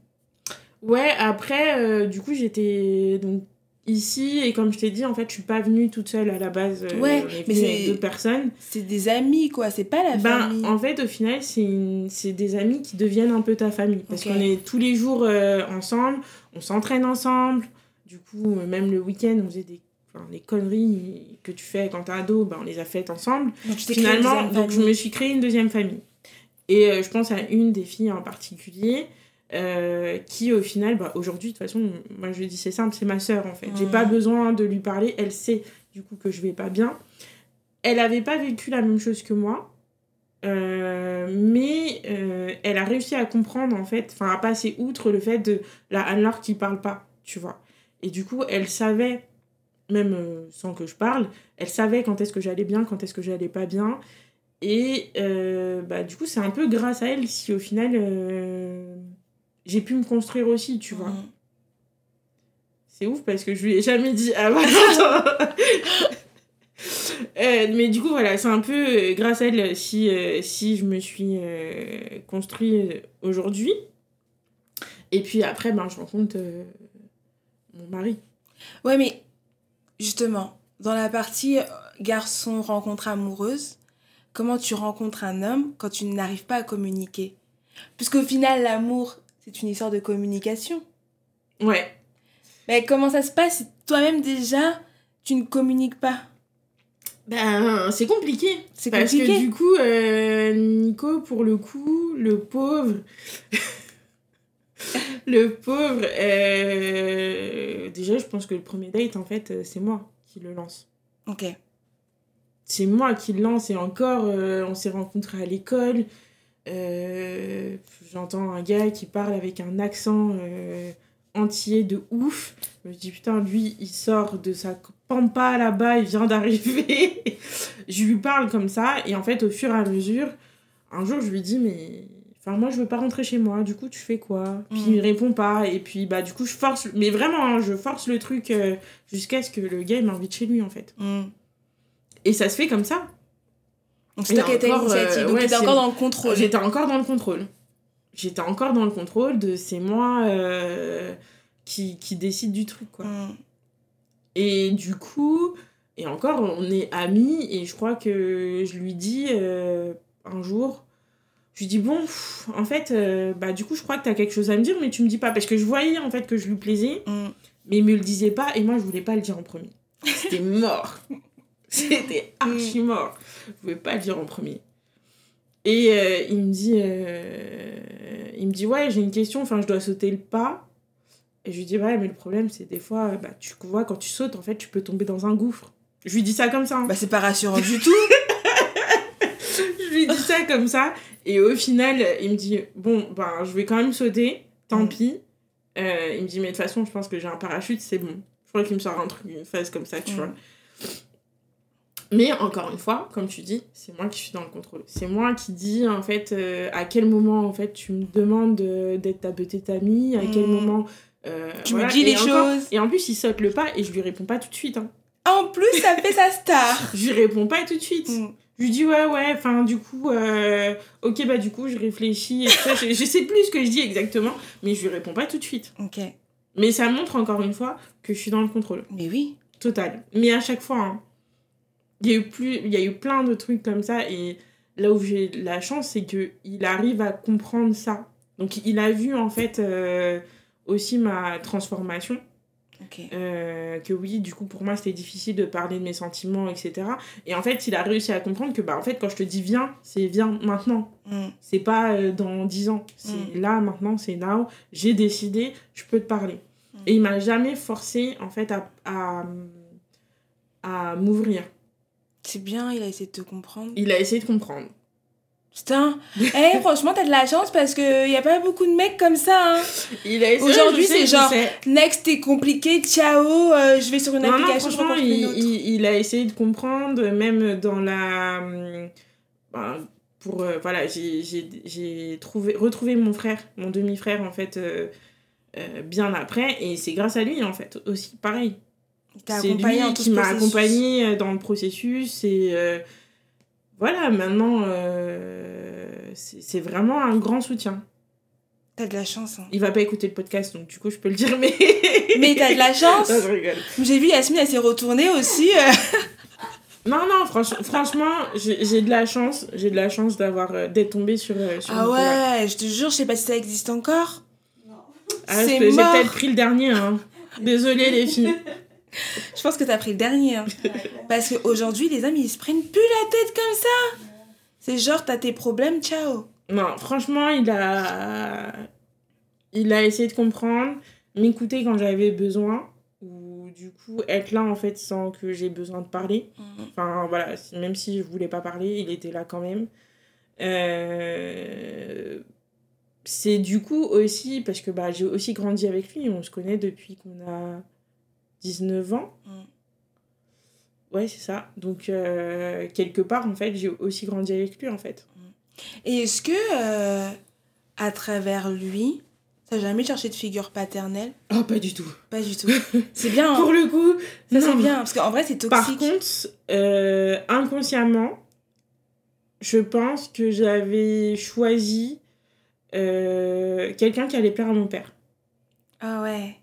Ouais, après, euh, du coup, j'étais donc ici, et comme je t'ai dit, en fait, je suis pas venue toute seule à la base. euh, Ouais, mais c'est- d'autres personnes. c'est des amis, quoi. C'est pas la Ben, famille. en fait, au final, c'est une- des amis qui deviennent un peu ta famille. Parce qu'on est tous les jours euh, ensemble, on s'entraîne ensemble. Du coup, même le week-end, on faisait des, enfin, des conneries que tu fais quand t'es ado, ben, on les a faites ensemble. Donc, Finalement, donc, je me suis créé une deuxième famille. Et euh, je pense à une des filles en particulier. euh, qui au final, bah, aujourd'hui, de toute façon, moi je dis c'est simple, c'est ma sœur en fait. J'ai Mhm. pas besoin de lui parler, elle sait du coup que je vais pas bien. Elle avait pas vécu la même chose que moi, euh, mais euh, elle a réussi à comprendre en fait, enfin à passer outre le fait de la Anne-Laure qui parle pas, tu vois. Et du coup, elle savait, même euh, sans que je parle, elle savait quand est-ce que j'allais bien, quand est-ce que j'allais pas bien. Et euh, bah, du coup, c'est un peu grâce à elle si au final euh, j'ai pu me construire aussi, tu vois. Mhm. C'est ouf parce que je lui ai jamais dit avant. Euh, mais du coup, voilà, c'est un peu grâce à elle si, si je me suis construit euh, aujourd'hui. Et puis après, ben, je rencontre mon mari. Ouais, mais justement, dans la partie euh, garçon rencontre amoureuse, comment tu rencontres un homme quand tu n'arrives pas à communiquer? Puisqu'au final, l'amour, c'est une histoire de communication. Ouais. Mais comment ça se passe? Si toi-même déjà, tu ne communiques pas? Ben, c'est compliqué. C'est Parce compliqué. que du coup, euh, Nico, pour le coup, le pauvre. le pauvre. euh, déjà, je pense que le premier date, en fait, euh, c'est moi qui le lance. Ok. C'est moi qui le lance et encore, euh, on s'est rencontrés à l'école. Euh, J'entends un gars qui parle avec un accent entier de ouf. Je me dis, putain, lui, il sort de sa pampa là-bas, il vient d'arriver. je lui parle comme ça, et en fait, au fur et à mesure, un jour, je lui dis, mais. Enfin, moi, je veux pas rentrer chez moi, du coup, tu fais quoi? Puis Mhm. il répond pas, et puis, bah, du coup, je force. Mais vraiment, hein, je force le truc euh, jusqu'à ce que le gars m'invite chez lui, en fait. Hmm. Et ça se fait comme ça. Donc c'est toi qui l'initiative. euh, Donc ouais, encore dans le contrôle. J'étais encore dans le contrôle. J'étais encore dans le contrôle de c'est moi euh, qui, qui décide du truc, quoi. Hmm. Et du coup, et encore, on est amis, et je crois que je lui dis euh, un jour, je lui dis, bon, pff, en fait, euh, bah du coup, je crois que t'as quelque chose à me dire, mais tu me dis pas, parce que je voyais en fait que je lui plaisais, Hmm. mais il me le disait pas, et moi, je voulais pas le dire en premier. C'était mort. C'était archi mort. Je pouvais pas le dire en premier. Et euh, il me dit, euh, il me dit, ouais, j'ai une question, enfin, je dois sauter le pas. Et je lui dis, ouais, mais le problème, c'est des fois, bah, tu vois, quand tu sautes, en fait, tu peux tomber dans un gouffre. Je lui dis ça comme ça. hein. Bah c'est pas rassurant du tout. Je lui dis ça comme ça. Et au final, il me dit, bon, ben, je vais quand même sauter, tant Mm. pis. Euh, il me dit, mais de toute façon, je pense que j'ai un parachute, c'est bon. Je crois qu'il me sort un truc, une phase comme ça, tu Mm. vois. Mais encore une fois, comme tu dis, c'est moi qui suis dans le contrôle. C'est moi qui dis, en fait, euh, à quel moment, en fait, tu me demandes euh, d'être ta petite amie, à quel Mm. moment... euh, Tu me dis Et les encore- choses. Et en plus, il saute le pas et je lui réponds pas tout de suite. Hein. En plus, ça fait sa star. Je lui réponds pas tout de suite. Mm. Je lui dis ouais ouais, enfin du coup, euh, ok bah du coup je réfléchis et tout ça. je, je sais plus ce que je dis exactement, mais je lui réponds pas tout de suite. Ok. Mais ça montre encore une fois que je suis dans le contrôle Mais oui. total. Mais à chaque fois, hein, il y a eu plus, il y a eu plein de trucs comme ça et là où j'ai la chance c'est que il arrive à comprendre ça. Donc il a vu en fait euh, aussi ma transformation. Euh, que oui, du coup, pour moi, c'était difficile de parler de mes sentiments, etc. Et en fait, il a réussi à comprendre que, bah, en fait, quand je te dis viens, c'est viens maintenant. Mm. C'est pas euh, dans 10 ans. C'est là, maintenant, c'est now. J'ai décidé, je peux te parler. Mm. Et il m'a jamais forcé, en fait, à, à, à m'ouvrir. C'est bien, il a essayé de te comprendre. Il a essayé de comprendre. Putain. Eh, franchement, t'as de la chance parce qu'il n'y a pas beaucoup de mecs comme ça. Hein. Aujourd'hui, c'est genre. Next, t'es compliqué, ciao, euh, je vais sur une Non, non, application, je franchement, il, a essayé de comprendre, même dans la. hum, ben, pour. euh, voilà, j'ai- j'ai j'ai trouvé retrouvé mon frère, mon demi-frère, en fait, euh, euh, bien après. Et c'est grâce à lui, en fait, aussi, pareil. C'est lui tout qui m'a accompagné euh, dans le processus. Et euh, voilà, maintenant, euh, c'est vraiment un grand soutien. T'as de la chance. Hein. Il va pas écouter le podcast, donc du coup, je peux le dire, mais. Mais t'as de la chance. Non, je rigole. J'ai vu Yasmine, elle s'est retournée aussi. euh. Non, non, franch- franchement, j'ai j'ai de la chance. J'ai de la chance d'avoir euh, d'être tombée sur, sur Ah ouais, je te jure, je sais pas si ça existe encore. Ah, c'est j'ai peut-être pris le dernier. Hein. Désolée, les filles. Je pense que t'as pris le dernier. hein. Parce qu'aujourd'hui, les hommes, ils se prennent plus la tête comme ça. C'est genre, t'as tes problèmes, ciao. Non, franchement, il a... il a essayé de comprendre, m'écouter quand j'avais besoin. Ou du coup, être là, en fait, sans que j'ai besoin de parler. Enfin, voilà, même si je voulais pas parler, il était là quand même. Euh, C'est du coup aussi, parce que bah, j'ai aussi grandi avec lui, on se connaît depuis qu'on a 19 ans. Mm. Ouais, c'est ça. Donc, euh, quelque part, en fait, j'ai aussi grandi avec lui, en fait. Et est-ce que, euh, à travers lui, t'as jamais cherché de figure paternelle? Oh, pas du tout. Pas du tout. C'est bien. hein. Pour le coup, Ça, c'est bien. Parce qu'en vrai, c'est toxique. Par contre, euh, inconsciemment, je pense que j'avais choisi euh, quelqu'un qui allait plaire à mon père. Ah ouais.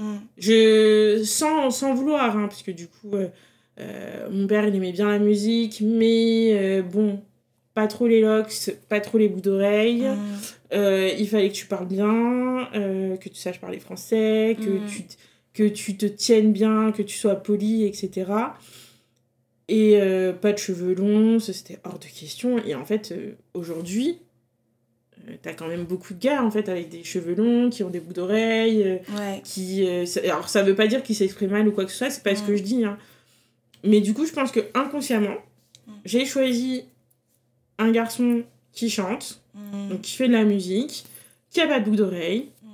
Mm. Je, sans, sans vouloir, hein, parce que du coup, euh, euh, mon père, il aimait bien la musique, mais euh, bon, pas trop les locks, pas trop les bouts d'oreilles. Mm. Il fallait que tu parles bien, que tu saches parler français, que, Mm. tu, que tu te tiennes bien, que tu sois poli, etc. Et pas de cheveux longs, c'était hors de question. Et en fait, aujourd'hui, t'as quand même beaucoup de gars en fait avec des cheveux longs, qui ont des bouts d'oreilles, euh, Ouais. qui. euh, ça- alors ça veut pas dire qu'ils s'expriment mal ou quoi que ce soit, c'est pas ce Mm. que je dis. hein. Mais du coup, je pense que inconsciemment, Mm. j'ai choisi un garçon qui chante, Mm. donc qui fait de la musique, qui a pas de boucle d'oreille, Mm.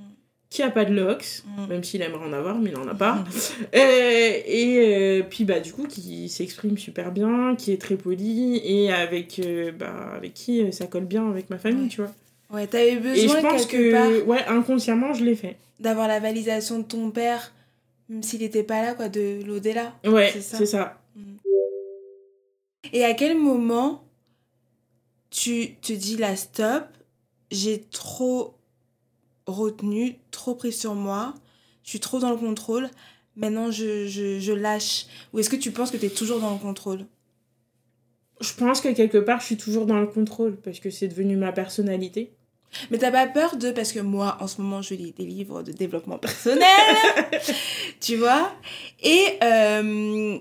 qui a pas de locks, Mm. même s'il aimerait en avoir, mais il en a pas. Euh, et euh, puis bah du coup qui s'exprime super bien, qui est très poli et avec euh, bah avec qui euh, ça colle bien avec ma famille, Ouais. tu vois. Ouais, t'avais Et besoin je pense quelque que part ouais, inconsciemment, je l'ai fait. d'avoir la validation de ton père, même s'il était pas là, quoi, de l'au-delà. Ouais, C'est ça. Et à quel moment tu te dis là, stop, j'ai trop retenu, trop pris sur moi, je suis trop dans le contrôle, maintenant je, je, je lâche? Ou est-ce que tu penses que tu es toujours dans le contrôle? Je pense que quelque part, je suis toujours dans le contrôle parce que c'est devenu ma personnalité. Mais t'as pas peur de. Parce que moi, en ce moment, je lis des livres de développement personnel, tu vois? Et euh,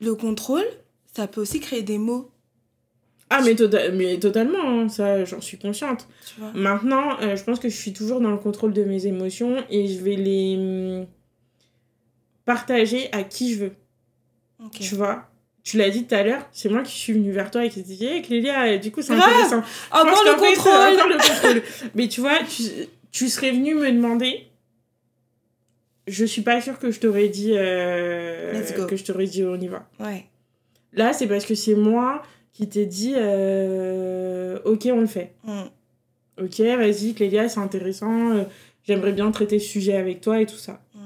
le contrôle, ça peut aussi créer des mots, Ah mais, tota- mais totalement, hein, ça j'en suis consciente. tu vois? Maintenant, euh, je pense que je suis toujours dans le contrôle de mes émotions et je vais les hum, partager à qui je veux. Tu vois? Tu l'as dit tout à l'heure, c'est moi qui suis venue vers toi et qui t'ai dit hey, Clélia, et du coup c'est intéressant. Je Encore le contrôle encore le contrôle. Mais tu vois, tu, tu serais venu me demander je suis pas sûre que je t'aurais dit euh, que je t'aurais dit on y va. Ouais. Là, c'est parce que c'est moi qui t'ai dit euh, ok, on le fait. Mm. Ok, vas-y, Clélia, c'est intéressant. euh, J'aimerais bien traiter ce sujet avec toi et tout ça. Mm.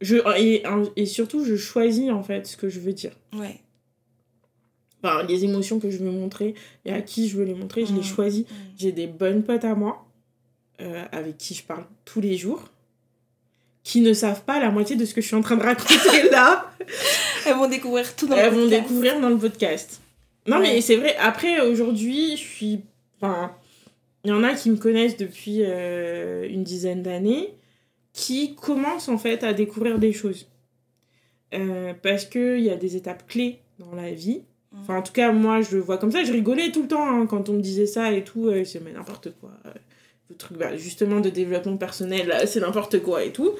Je, et, et surtout, je choisis en fait ce que je veux dire. Ouais. Enfin, les émotions que je veux montrer et à qui je veux les montrer, je les Mm. choisis. Mm. J'ai des bonnes potes à moi, euh, avec qui je parle tous les jours, qui ne savent pas la moitié de ce que je suis en train de raconter là. Elles vont découvrir tout dans Elles le vont podcast. découvrir dans le podcast. Non, Ouais. mais c'est vrai, après, aujourd'hui, je suis. Enfin, il y en a qui me connaissent depuis euh, une dizaine d'années, qui commencent en fait à découvrir des choses. Euh, parce qu'il y a des étapes clés dans la vie. Enfin, en tout cas, moi, je le vois comme ça. Je rigolais tout le temps hein, quand on me disait ça et tout. Euh, c'est mais n'importe quoi. Euh, le truc, bah, justement, de développement personnel, c'est n'importe quoi et tout.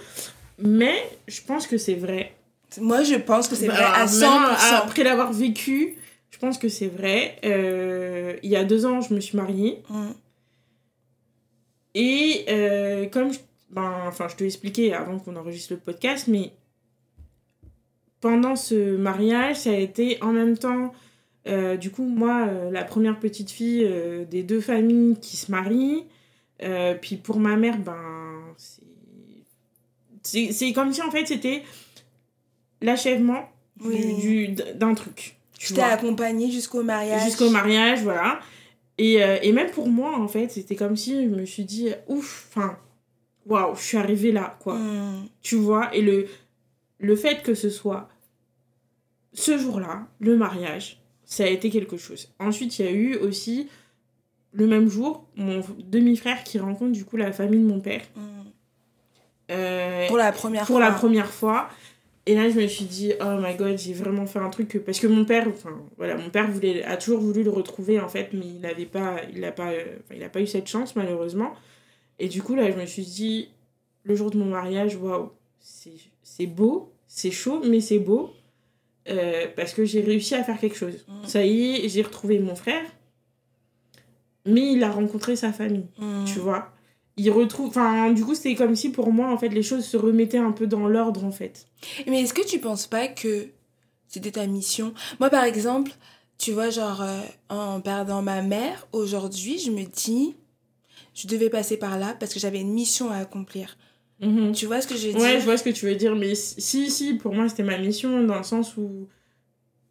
Mais je pense que c'est vrai. Moi, je pense que c'est Bah, vrai à 100%. maintenant, après l'avoir vécu, je pense que c'est vrai. Euh, il y a deux ans, je me suis mariée. Mm. Et euh, comme je, ben, enfin, je te l'ai expliqué avant qu'on enregistre le podcast, mais pendant ce mariage, ça a été en même temps, euh, du coup, moi, euh, la première petite fille euh, des deux familles qui se marient. Puis pour ma mère, ben, c'est- comme si en fait c'était l'achèvement Oui. du- d'un truc. tu t'es accompagnée jusqu'au mariage. Jusqu'au mariage, voilà. Et, et même pour moi, en fait, c'était comme si je me suis dit, ouf, enfin, waouh, je suis arrivée là, quoi. Mm. Tu vois, et le, le fait que ce soit ce jour-là, le mariage, ça a été quelque chose. Ensuite, il y a eu aussi, le même jour, mon demi-frère qui rencontre du coup la famille de mon père. Mm. Euh, Pour la première pour fois. la première fois. Et là, je me suis dit, oh my god, j'ai vraiment fait un truc que... Parce que mon père, enfin, voilà, mon père voulait, a toujours voulu le retrouver, en fait, mais il n'avait pas, il n'a pas, euh, il a pas eu cette chance, malheureusement. Et du coup, là, je me suis dit, le jour de mon mariage, waouh, c'est beau, c'est chaud, mais c'est beau. Euh, parce que j'ai réussi à faire quelque chose. Mm. Ça y est, j'ai retrouvé mon frère, mais il a rencontré sa famille Mm. tu vois. Il retrouve. Enfin, du coup, c'était comme si pour moi, en fait, les choses se remettaient un peu dans l'ordre, en fait. Mais est-ce que tu penses pas que c'était ta mission? Moi, par exemple, tu vois, genre, euh, en perdant ma mère, aujourd'hui, je me dis, je devais passer par là parce que j'avais une mission à accomplir. Tu vois ce que je veux Ouais, je vois ce que tu veux dire, mais si, si, pour moi, c'était ma mission, dans le sens où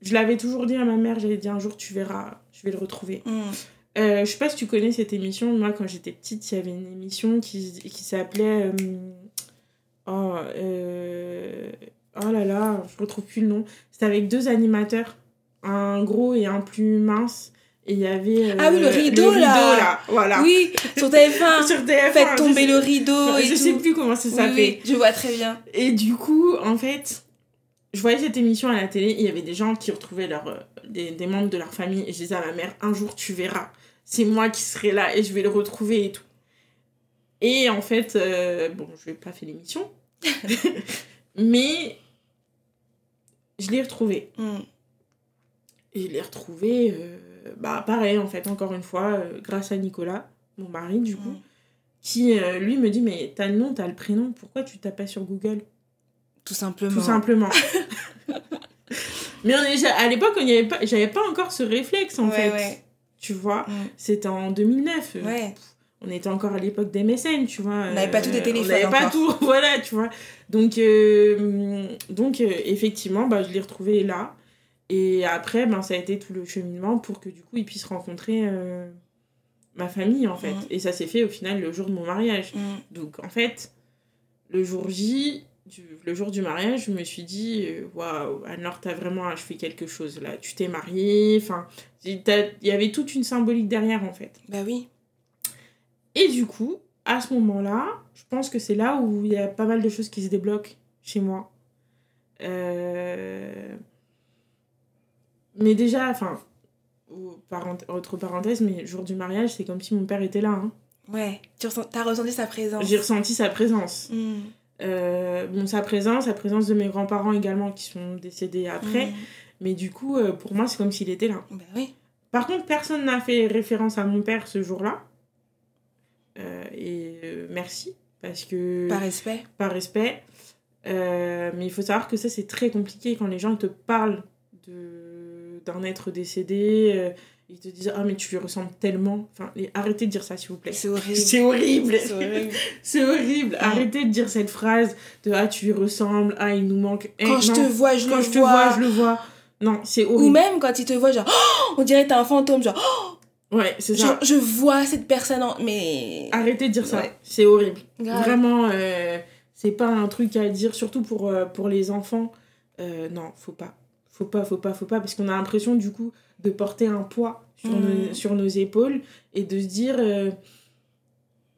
je l'avais toujours dit à ma mère, j'avais dit un jour, tu verras, je vais le retrouver. Mm. Euh, je sais pas si tu connais cette émission. Moi, quand j'étais petite, il y avait une émission qui, qui s'appelait. euh, Oh, euh, oh là là, je retrouve plus le nom. C'était avec deux animateurs, un gros et un plus mince. Et il y avait. euh, Ah oui, le rideau, là. Voilà. Oui, sur TF1. Sur TF1. Faites tomber sais- le rideau et Je tout. sais plus comment ça s'appelait. oui, je vois très bien. Et du coup, en fait, je voyais cette émission à la télé il y avait des gens qui retrouvaient leur, euh, des, des membres de leur famille et je disais à ma mère, un jour tu verras, c'est moi qui serai là et je vais le retrouver et tout. Et en fait, euh, bon, je n'ai pas fait l'émission, mais je l'ai retrouvé. Mm. Et je l'ai retrouvé, euh, bah pareil en fait, encore une fois, euh, grâce à Nicolas, mon mari du coup, qui euh, lui me dit, mais t'as le nom, t'as le prénom, pourquoi tu tapes pas sur Google? Tout simplement. tout simplement. Mais on est, à l'époque, on avait pas, j'avais pas encore ce réflexe en Ouais, fait. ouais. Tu vois, Mm. c'était en 2009. Ouais. On était encore à l'époque des MSN, tu vois. On n'avait pas tous des téléphones On n'avait pas tout, voilà, tu vois. Donc, donc effectivement, bah, je l'ai retrouvé là. Et après, ben, ça a été tout le cheminement pour que du coup, il puisse rencontrer euh, ma famille, en fait. Mm. Et ça s'est fait au final le jour de mon mariage. Mm. Donc en fait, le jour J, du- le jour du mariage, je me suis dit, euh, waouh, Anne-Laure, t'as vraiment achevé quelque chose là. Tu t'es mariée, enfin, il y avait toute une symbolique derrière en fait. Bah oui. Et du coup, à ce moment-là, je pense que c'est là où il y a pas mal de choses qui se débloquent chez moi. Euh, Mais déjà, enfin, autre parenthèse, mais jour du mariage, c'est comme si mon père était là. hein. Ouais. Tu ressens... as ressenti sa présence. J'ai ressenti sa présence. Mm. Euh, bon, sa présence, la présence de mes grands-parents également qui sont décédés après. Mm. Mais du coup, euh, pour moi, c'est comme s'il était là. Bah oui. Par contre, personne n'a fait référence à mon père ce jour-là. Euh, et merci, parce que Par respect. par respect. Mais il faut savoir que ça, c'est très compliqué quand les gens te parlent de d'un être décédé. euh, ils te disent Ah, mais tu lui ressembles tellement. Enfin, et arrêtez de dire ça, s'il vous plaît. C'est horrible. C'est horrible. C'est horrible. Horrible. Arrêtez de dire cette phrase de Ah, tu lui ressembles. Ah, il nous manque. Quand je non. te vois, je Quand le je te vois. vois, je le vois. Non, c'est Ou horrible. même quand il te voit, genre, Oh, on dirait que t'es un fantôme, genre, Ouais, c'est oh, ça. genre, je vois cette personne en... Mais... Arrêtez de dire ça. Ouais. C'est horrible. Grave. Vraiment, euh, c'est pas un truc à dire, surtout pour, euh, pour les enfants. Euh, non, faut pas. Faut pas, faut pas, faut pas, parce qu'on a l'impression du coup de porter un poids sur, nos, sur nos épaules et de se dire, euh,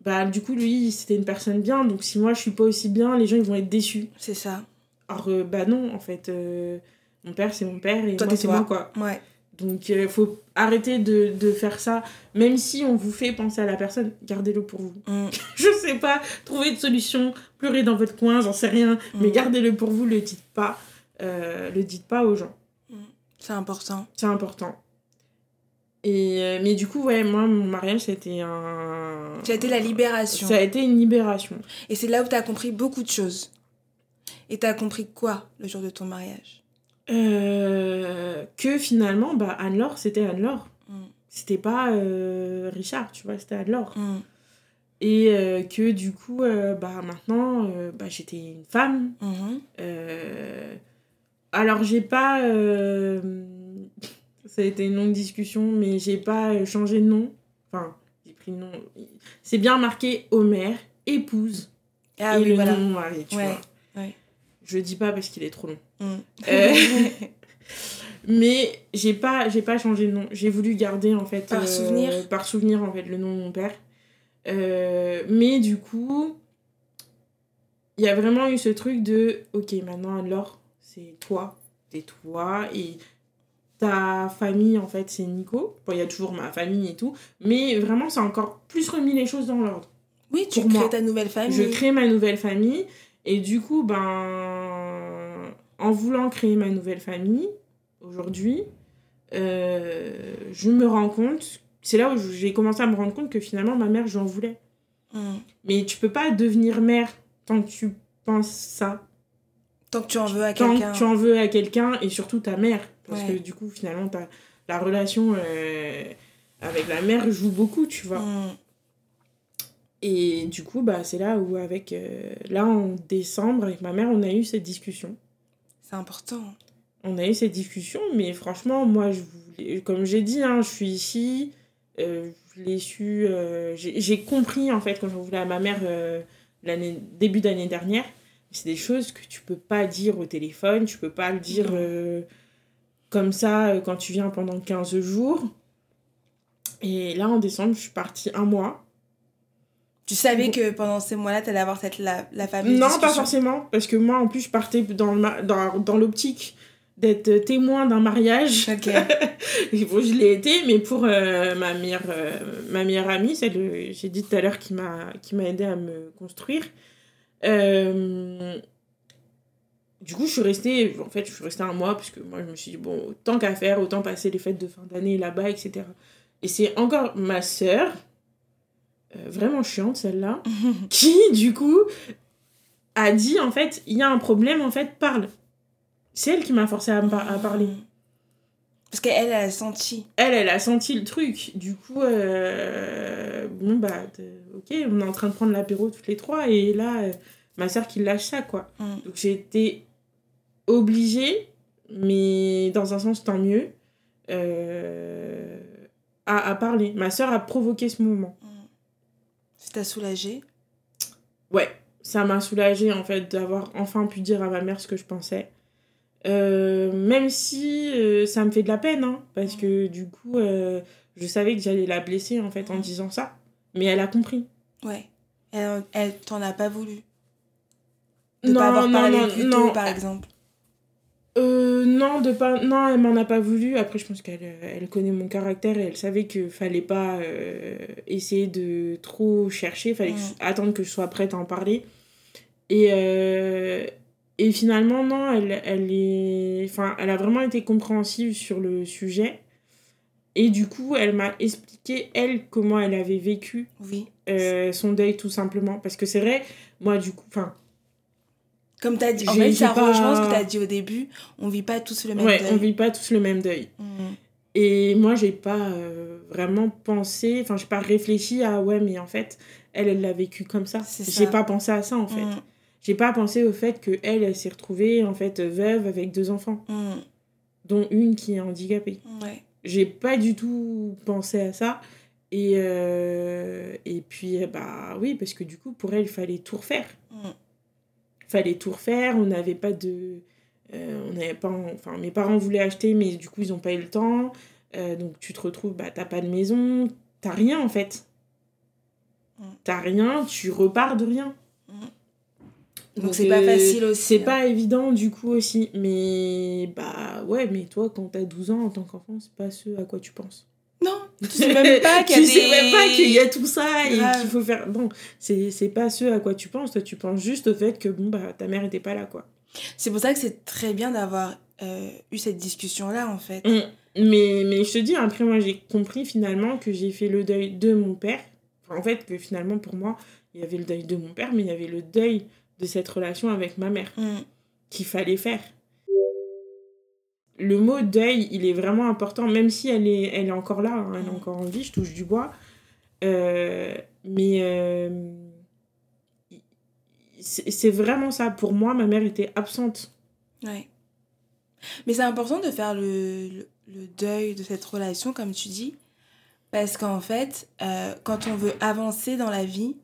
bah du coup lui c'était une personne bien, donc si moi je suis pas aussi bien, les gens ils vont être déçus. C'est ça. Alors euh, bah non, en fait, euh, mon père c'est mon père et Toi, moi c'est moi quoi. Ouais. Donc il faut arrêter de, de faire ça, même si on vous fait penser à la personne, gardez-le pour vous Mm. je sais pas, trouver une solution, pleurer dans votre coin, j'en sais rien, mais Mm. gardez-le pour vous, le dites pas, euh, le dites pas aux gens, C'est important. c'est important. Et euh, mais du coup, ouais, moi, mon mariage, c'était un. Ça a été la libération. Ça a été une libération. Et c'est là où t'as compris beaucoup de choses. Et t'as compris quoi le jour de ton mariage? Euh, que finalement, bah, Anne-Laure, c'était Anne-Laure. Mm. C'était pas euh, Richard, tu vois, c'était Anne-Laure. Mm. Et euh, que du coup, bah, maintenant, bah, j'étais une femme, Mhm. Euh, alors, j'ai pas. euh, Ça a été une longue discussion, mais j'ai pas euh, changé de nom. Enfin, j'ai pris le nom. C'est bien marqué Homer, épouse. Ah et oui, le voilà. nom de mon mari, tu Ouais, vois. ouais. Je dis pas parce qu'il est trop long. Mm. Euh, mais j'ai pas, j'ai pas changé de nom. J'ai voulu garder, en fait. Par souvenir Par souvenir, en fait, le nom de mon père. Mais du coup, il y a vraiment eu ce truc de ok, maintenant Anne-Laure, c'est toi, c'est toi, et ta famille en fait, c'est Nico. Bon, il y a toujours ma famille et tout, mais vraiment, ça a encore plus remis les choses dans l'ordre. Oui, tu Pour crées moi. ta nouvelle famille. Je crée ma nouvelle famille, et du coup, ben, en voulant créer ma nouvelle famille, aujourd'hui, euh, je me rends compte, c'est là où j'ai commencé à me rendre compte que finalement, ma mère, j'en voulais. Mm. Mais tu peux pas devenir mère tant que tu penses ça. Tant que tu en veux à Tant quelqu'un. que tu en veux à quelqu'un et surtout ta mère. Parce Ouais. que du coup, finalement, t'as- la relation euh, avec la mère joue beaucoup, tu vois. Mm. Et du coup, bah, c'est là où, avec. euh, là, en décembre, avec ma mère, on a eu cette discussion. C'est important. On a eu cette discussion, mais franchement, moi, je voulais, comme j'ai dit, hein, je suis ici. euh, je l'ai su. j'ai compris, en fait, quand j'en voulais à ma mère l'année début d'année dernière. C'est des choses que tu peux pas dire au téléphone, tu peux pas le dire euh, comme ça euh, quand tu viens pendant 15 jours. Et là, en décembre, je suis partie un mois. Tu savais que pendant ces mois-là, t'allais avoir cette, la, la fameuse Non, pas forcément, parce que moi, en plus, je partais dans, le dans, dans l'optique d'être témoin d'un mariage. Ok. Bon, je l'ai été, mais pour euh, ma, meilleure, euh, ma meilleure amie, celle que j'ai dit tout à l'heure qui m'a qui m'a aidé à me construire. Euh, du coup, je suis restée, en fait, je suis restée un mois, parce que moi, je me suis dit, bon, tant qu'à faire, autant passer les fêtes de fin d'année là-bas, etc. Et c'est encore ma sœur, euh, vraiment chiante celle-là, qui, du coup, a dit, en fait, il y a un problème, en fait, parle. C'est elle qui m'a forcé à, me par- à parler Parce qu'elle, elle a senti. elle, elle a senti le truc. Du coup, euh, bon, bah, ok, on est en train de prendre l'apéro toutes les trois, et là, euh, ma soeur qui lâche ça, quoi. Mm. Donc j'ai été obligée, mais dans un sens, tant mieux, euh, à, à parler. Ma soeur a provoqué ce moment. Ça t'a soulagé. Ouais, ça m'a soulagée, en fait, d'avoir enfin pu dire à ma mère ce que je pensais. Euh, même si euh, ça me fait de la peine, hein, parce que du coup, euh, je savais que j'allais la blesser en fait en disant ça. Mais elle a compris. Ouais. Elle, elle t'en a pas voulu. De pas avoir parlé plus tôt, par exemple. Euh, non, de pas, non, elle m'en a pas voulu. Après, je pense qu'elle elle connaît mon caractère et elle savait qu'il fallait pas euh, essayer de trop chercher. fallait que je- attendre que je sois prête à en parler. Et, euh, et finalement, non, elle, elle, est, enfin, elle a vraiment été compréhensive sur le sujet. Et du coup, elle m'a expliqué, elle, comment elle avait vécu Oui. euh, son deuil, tout simplement. Parce que c'est vrai, moi, du coup, enfin, Comme tu as dit, en J'ai- fait, ça pas- rejoint ce que tu as dit au début. On vit pas tous le même Ouais, deuil. on vit pas tous le même deuil. Mm. Et moi, j'ai pas euh, vraiment pensé, enfin, j'ai pas réfléchi à ouais, mais en fait, elle, elle l'a vécu comme ça. J'ai pas pensé à ça en fait. Mm. J'ai pas pensé au fait que elle, elle s'est retrouvée en fait veuve avec deux enfants, Mm. dont une qui est handicapée. Ouais. J'ai pas du tout pensé à ça. Et, euh, et puis, euh, bah oui, parce que du coup, pour elle, il fallait tout refaire. Mm. fallait tout refaire. On n'avait pas de. euh, on n'avait pas. Enfin, mes parents voulaient acheter, mais du coup, ils n'ont pas eu le temps. Euh, donc, tu te retrouves, bah, t'as pas de maison, t'as rien en fait. Mm. T'as rien, tu repars de rien. Donc, c'est pas facile aussi, C'est hein. pas évident du coup aussi. Mais bah ouais, mais toi, quand t'as 12 ans en tant qu'enfant, c'est pas ce à quoi tu penses. Non, tu sais même pas qu'il y a des- y tout ça et qu'il faut faire. Non, c'est pas ce à quoi tu penses. Toi, tu penses juste au fait que bon, bah, ta mère était pas là, quoi. C'est pour ça que c'est très bien d'avoir euh, eu cette discussion-là, en fait. Mm. Mais, mais je te dis, après, moi, j'ai compris finalement que j'ai fait le deuil de mon père. Enfin, en fait, que finalement, pour moi, il y avait le deuil de mon père, mais il y avait le deuil de cette relation avec ma mère Mm. qu'il fallait faire. Le mot deuil, il est vraiment important, même si elle est, elle est encore là, hein, elle est Mm. encore en vie, je touche du bois. Euh, mais euh, c'est c'est vraiment ça. Pour moi, ma mère était absente. Ouais. Mais c'est important de faire le, le, le deuil de cette relation, comme tu dis, parce qu'en fait, euh, quand on veut avancer dans la vie,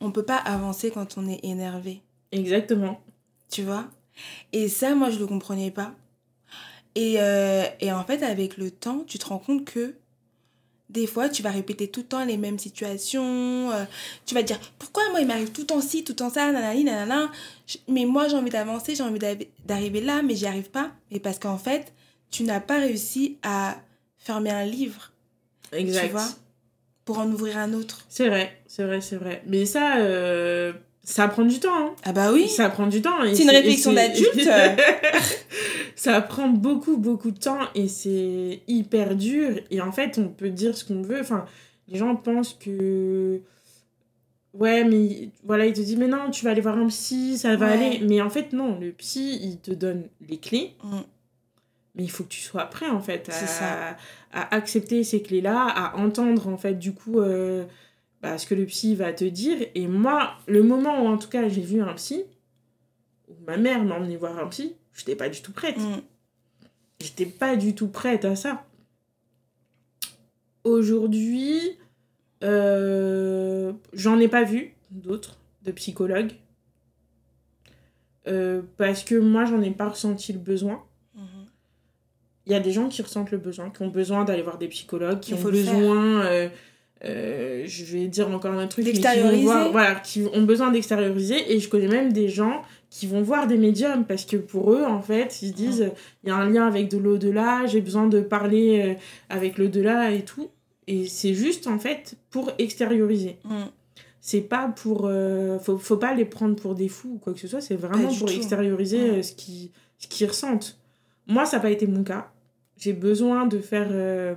on peut pas avancer quand on est énervé, Exactement. tu vois? Et ça, moi, je le comprenais pas. Et, euh, et en fait, avec le temps, tu te rends compte que des fois, tu vas répéter tout le temps les mêmes situations. euh, tu vas te dire, pourquoi moi, il m'arrive tout le temps ci, tout le temps ça, nanani, nanana. Mais moi, j'ai envie d'avancer, j'ai envie d'arriver là, mais j'y arrive pas. Et parce qu'en fait, tu n'as pas réussi à fermer un livre, Exact. tu vois, pour en ouvrir un autre. C'est vrai, c'est vrai, c'est vrai. Mais ça, euh, ça prend du temps. hein. Ah bah oui. Ça prend du temps. C'est une réflexion d'adulte. ça prend beaucoup, beaucoup de temps et c'est hyper dur. Et en fait, on peut dire ce qu'on veut. Enfin, les gens pensent que. Ouais, mais voilà, il te dit, mais non, tu vas aller voir un psy, ça va Ouais. aller. Mais en fait, non, le psy, il te donne les clés. Mm. Mais il faut que tu sois prêt, en fait, C'est à, ça. à accepter ces clés-là, à entendre, en fait, du coup, euh, bah, ce que le psy va te dire. Et moi, le moment où, en tout cas, j'ai vu un psy, où ma mère m'a emmené voir un psy, j'étais pas du tout prête. Mm. J'étais pas du tout prête à ça. Aujourd'hui, euh, j'en ai pas vu d'autres, de psychologues. Euh, parce que moi, j'en ai pas ressenti le besoin. Mhm. Il y a des gens qui ressentent le besoin, qui ont besoin d'aller voir des psychologues, qui Il ont besoin, euh, euh, je vais dire encore un truc, mais qui vont voir- voilà, qui ont besoin d'extérioriser. Et je connais même des gens qui vont voir des médiums parce que pour eux, en fait, ils se disent, il y a un lien avec de l'au-delà, j'ai besoin de parler euh, avec l'au-delà et tout. Et c'est juste, en fait, pour extérioriser. Mm. C'est pas pour. euh, faut, faut pas les prendre pour des fous ou quoi que ce soit, c'est vraiment pour tout. extérioriser Mm. ce qu'ils ce qu'ils ressentent. Moi, ça n'a pas été mon cas. J'ai besoin de faire euh,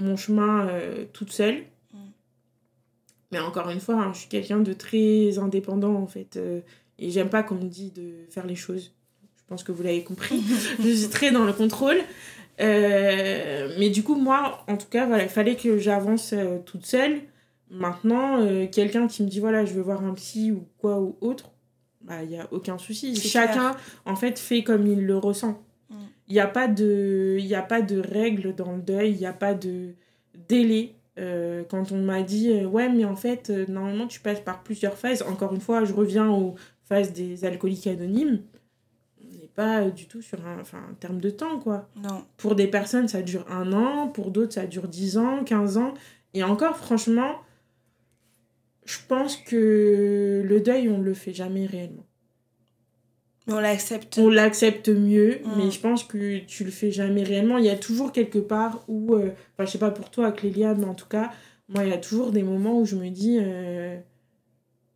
mon chemin euh, toute seule. Mm. Mais encore une fois, hein, je suis quelqu'un de très indépendant en fait. euh, et j'aime pas qu'on me dise de faire les choses. Je pense que vous l'avez compris. je suis très dans le contrôle. Euh, mais du coup, moi, en tout cas, voilà, il fallait que j'avance toute seule. Maintenant, quelqu'un qui me dit, voilà, je veux voir un psy ou quoi ou autre, bah, il n'y a aucun souci. Chacun, en fait, fait comme il le ressent. Il n'y a, pas de- il y a pas de règles dans le deuil, il n'y a pas de délai. Euh, quand on m'a dit, euh, ouais, mais en fait, euh, normalement, tu passes par plusieurs phases. Encore une fois, je reviens aux phases des alcooliques anonymes. On n'est pas du tout sur un, un terme de temps, quoi. Non. Pour des personnes, ça dure un an, pour d'autres, ça dure 10 ans, 15 ans. Et encore, franchement, je pense que le deuil, on ne le fait jamais réellement. On l'accepte. On l'accepte mieux, Mm. mais je pense que tu le fais jamais réellement. Il y a toujours quelque part où, euh, enfin, je sais pas pour toi, Clélia, mais en tout cas, moi, il y a toujours des moments où je me dis, euh,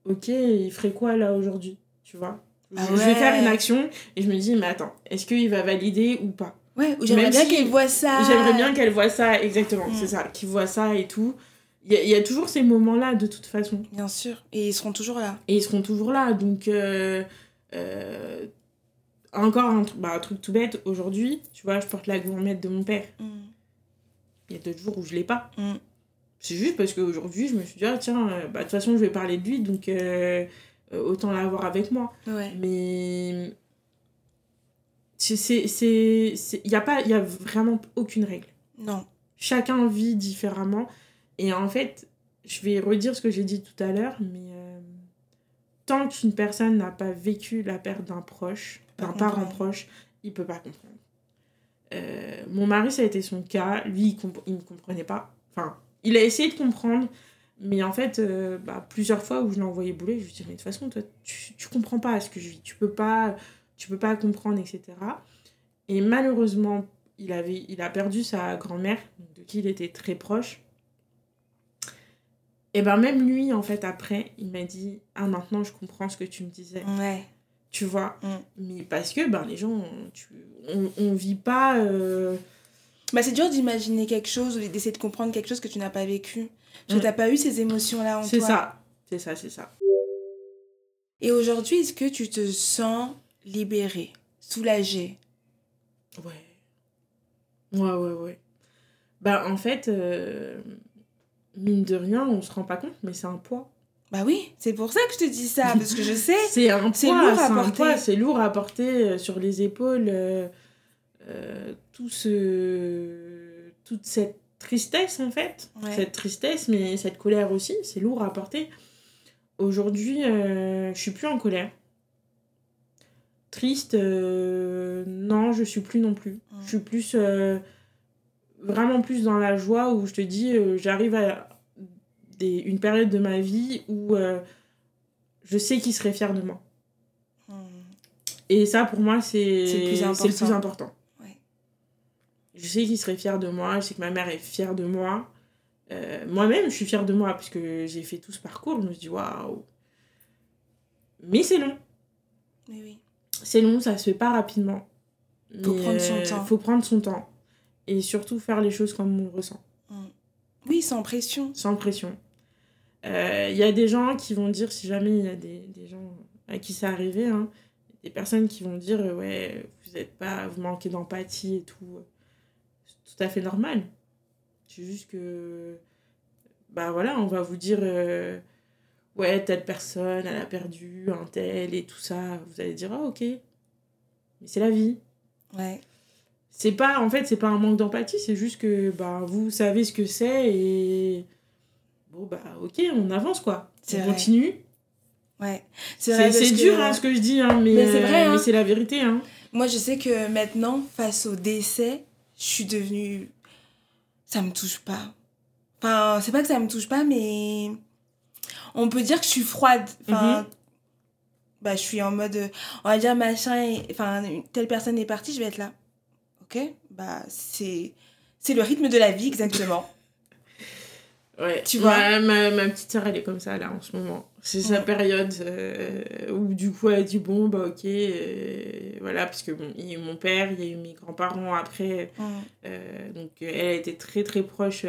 ok, il ferait quoi là aujourd'hui Tu vois? Ah Je vais ouais. faire une action et je me dis, mais attends, est-ce qu'il va valider ou pas? Ouais, ou j'aimerais bien si- qu'elle voit ça. J'aimerais bien qu'elle voit ça, exactement, Mm. c'est ça, qu'il voit ça et tout. Il y, a- il y a toujours ces moments-là de toute façon. Bien sûr. Et ils seront toujours là. Et ils seront toujours là. Donc, euh, Euh, encore un, bah, un truc tout bête, aujourd'hui, tu vois, je porte la gourmette de mon père. Mm. Il y a d'autres jours où je l'ai pas. Mm. C'est juste parce qu'aujourd'hui, je me suis dit, ah tiens, euh, bah, de toute façon, je vais parler de lui, donc euh, autant l'avoir avec moi. Ouais. Mais c'est c'est c'est c'est- il y a pas il y a vraiment aucune règle Non. chacun vit différemment et en fait je vais redire ce que j'ai dit tout à l'heure mais euh, tant qu'une personne n'a pas vécu la perte d'un proche d'un parent proche il peut pas comprendre Euh, mon mari ça a été son cas lui il, comp- il ne comprenait pas enfin il a essayé de comprendre mais en fait, euh, bah, plusieurs fois où je l'ai envoyé bouler, je lui disais, mais de toute façon, toi, tu, tu comprends pas ce que je vis. Tu peux pas, tu peux pas comprendre, etc. Et malheureusement, il, avait, il a perdu sa grand-mère, de qui il était très proche. Et ben même lui, en fait, après, il m'a dit, ah, maintenant, je comprends ce que tu me disais. Ouais. Tu vois Mm. Mais parce que, ben, les gens, tu, on, on vit pas... euh, Bah, c'est dur d'imaginer quelque chose ou d'essayer de comprendre quelque chose que tu n'as pas vécu. Parce que Mm. t'as pas eu ces émotions-là en toi. C'est ça. C'est ça, c'est ça. Et aujourd'hui, est-ce que tu te sens libérée, soulagée? Ouais. Ouais, ouais, ouais. Bah, en fait, euh, mine de rien, on se rend pas compte, mais c'est un poids. Bah oui, c'est pour ça que je te dis ça, parce que je sais. C'est un c'est poids, lourd à c'est lourd à porter euh, sur les épaules. euh, euh, tout ce... Toute cette tristesse, en fait. Ouais. Cette tristesse, mais cette colère aussi, c'est lourd à porter. Aujourd'hui, euh, je suis plus en colère. Triste, non, je suis plus non plus. Mm. Je suis plus. Vraiment plus dans la joie où je te dis, euh, j'arrive à des, une période de ma vie où euh, je sais qu'il serait fier de moi. Hmm. Et ça, pour moi, c'est le plus c'est le plus important. important. Ouais. Je sais qu'il serait fier de moi, je sais que ma mère est fière de moi. Euh, Moi-même, je suis fière de moi parce que j'ai fait tout ce parcours. Je me dis, waouh! Mais c'est long. Mais oui. C'est long, ça se fait pas rapidement. Faut Mais, prendre son temps. Faut prendre son temps. Et surtout faire les choses comme on le ressent, Oui, sans pression. sans pression. Euh, Il y a des gens qui vont dire, si jamais il y a des, des gens à qui c'est arrivé, hein, des personnes qui vont dire, euh, ouais, vous êtes pas, vous manquez d'empathie et tout. C'est tout à fait normal. C'est juste que, bah voilà, on va vous dire, euh, ouais, telle personne, elle a perdu un tel et tout ça. Vous allez dire, ah ok. Mais c'est la vie. Ouais. C'est pas, en fait, c'est pas un manque d'empathie, c'est juste que, bah, vous savez ce que c'est et. Bon, bah, ok, on avance quoi. C'est on vrai. continue. Ouais. C'est c'est parce que- dur hein, ce que je dis, hein, mais, Mais c'est vrai, euh, hein. c'est la vérité. Hein. Moi, je sais que maintenant, face au décès, je suis devenue. Ça me touche pas. Enfin, c'est pas que ça me touche pas, mais. On peut dire que je suis froide. Enfin. Mhm. Bah, je suis en mode. On va dire machin. Enfin, telle personne est partie, je vais être là. Ok? Bah, c'est. C'est le rythme de la vie, exactement. Ouais, Tu vois? ma, ma, ma petite sœur, elle est comme ça là en ce moment. C'est sa Ouais. période euh, où du coup elle dit bon, bah ok, euh, voilà, parce que bon, il y a eu mon père, il y a eu mes grands-parents après. Euh, donc elle a été très très proche,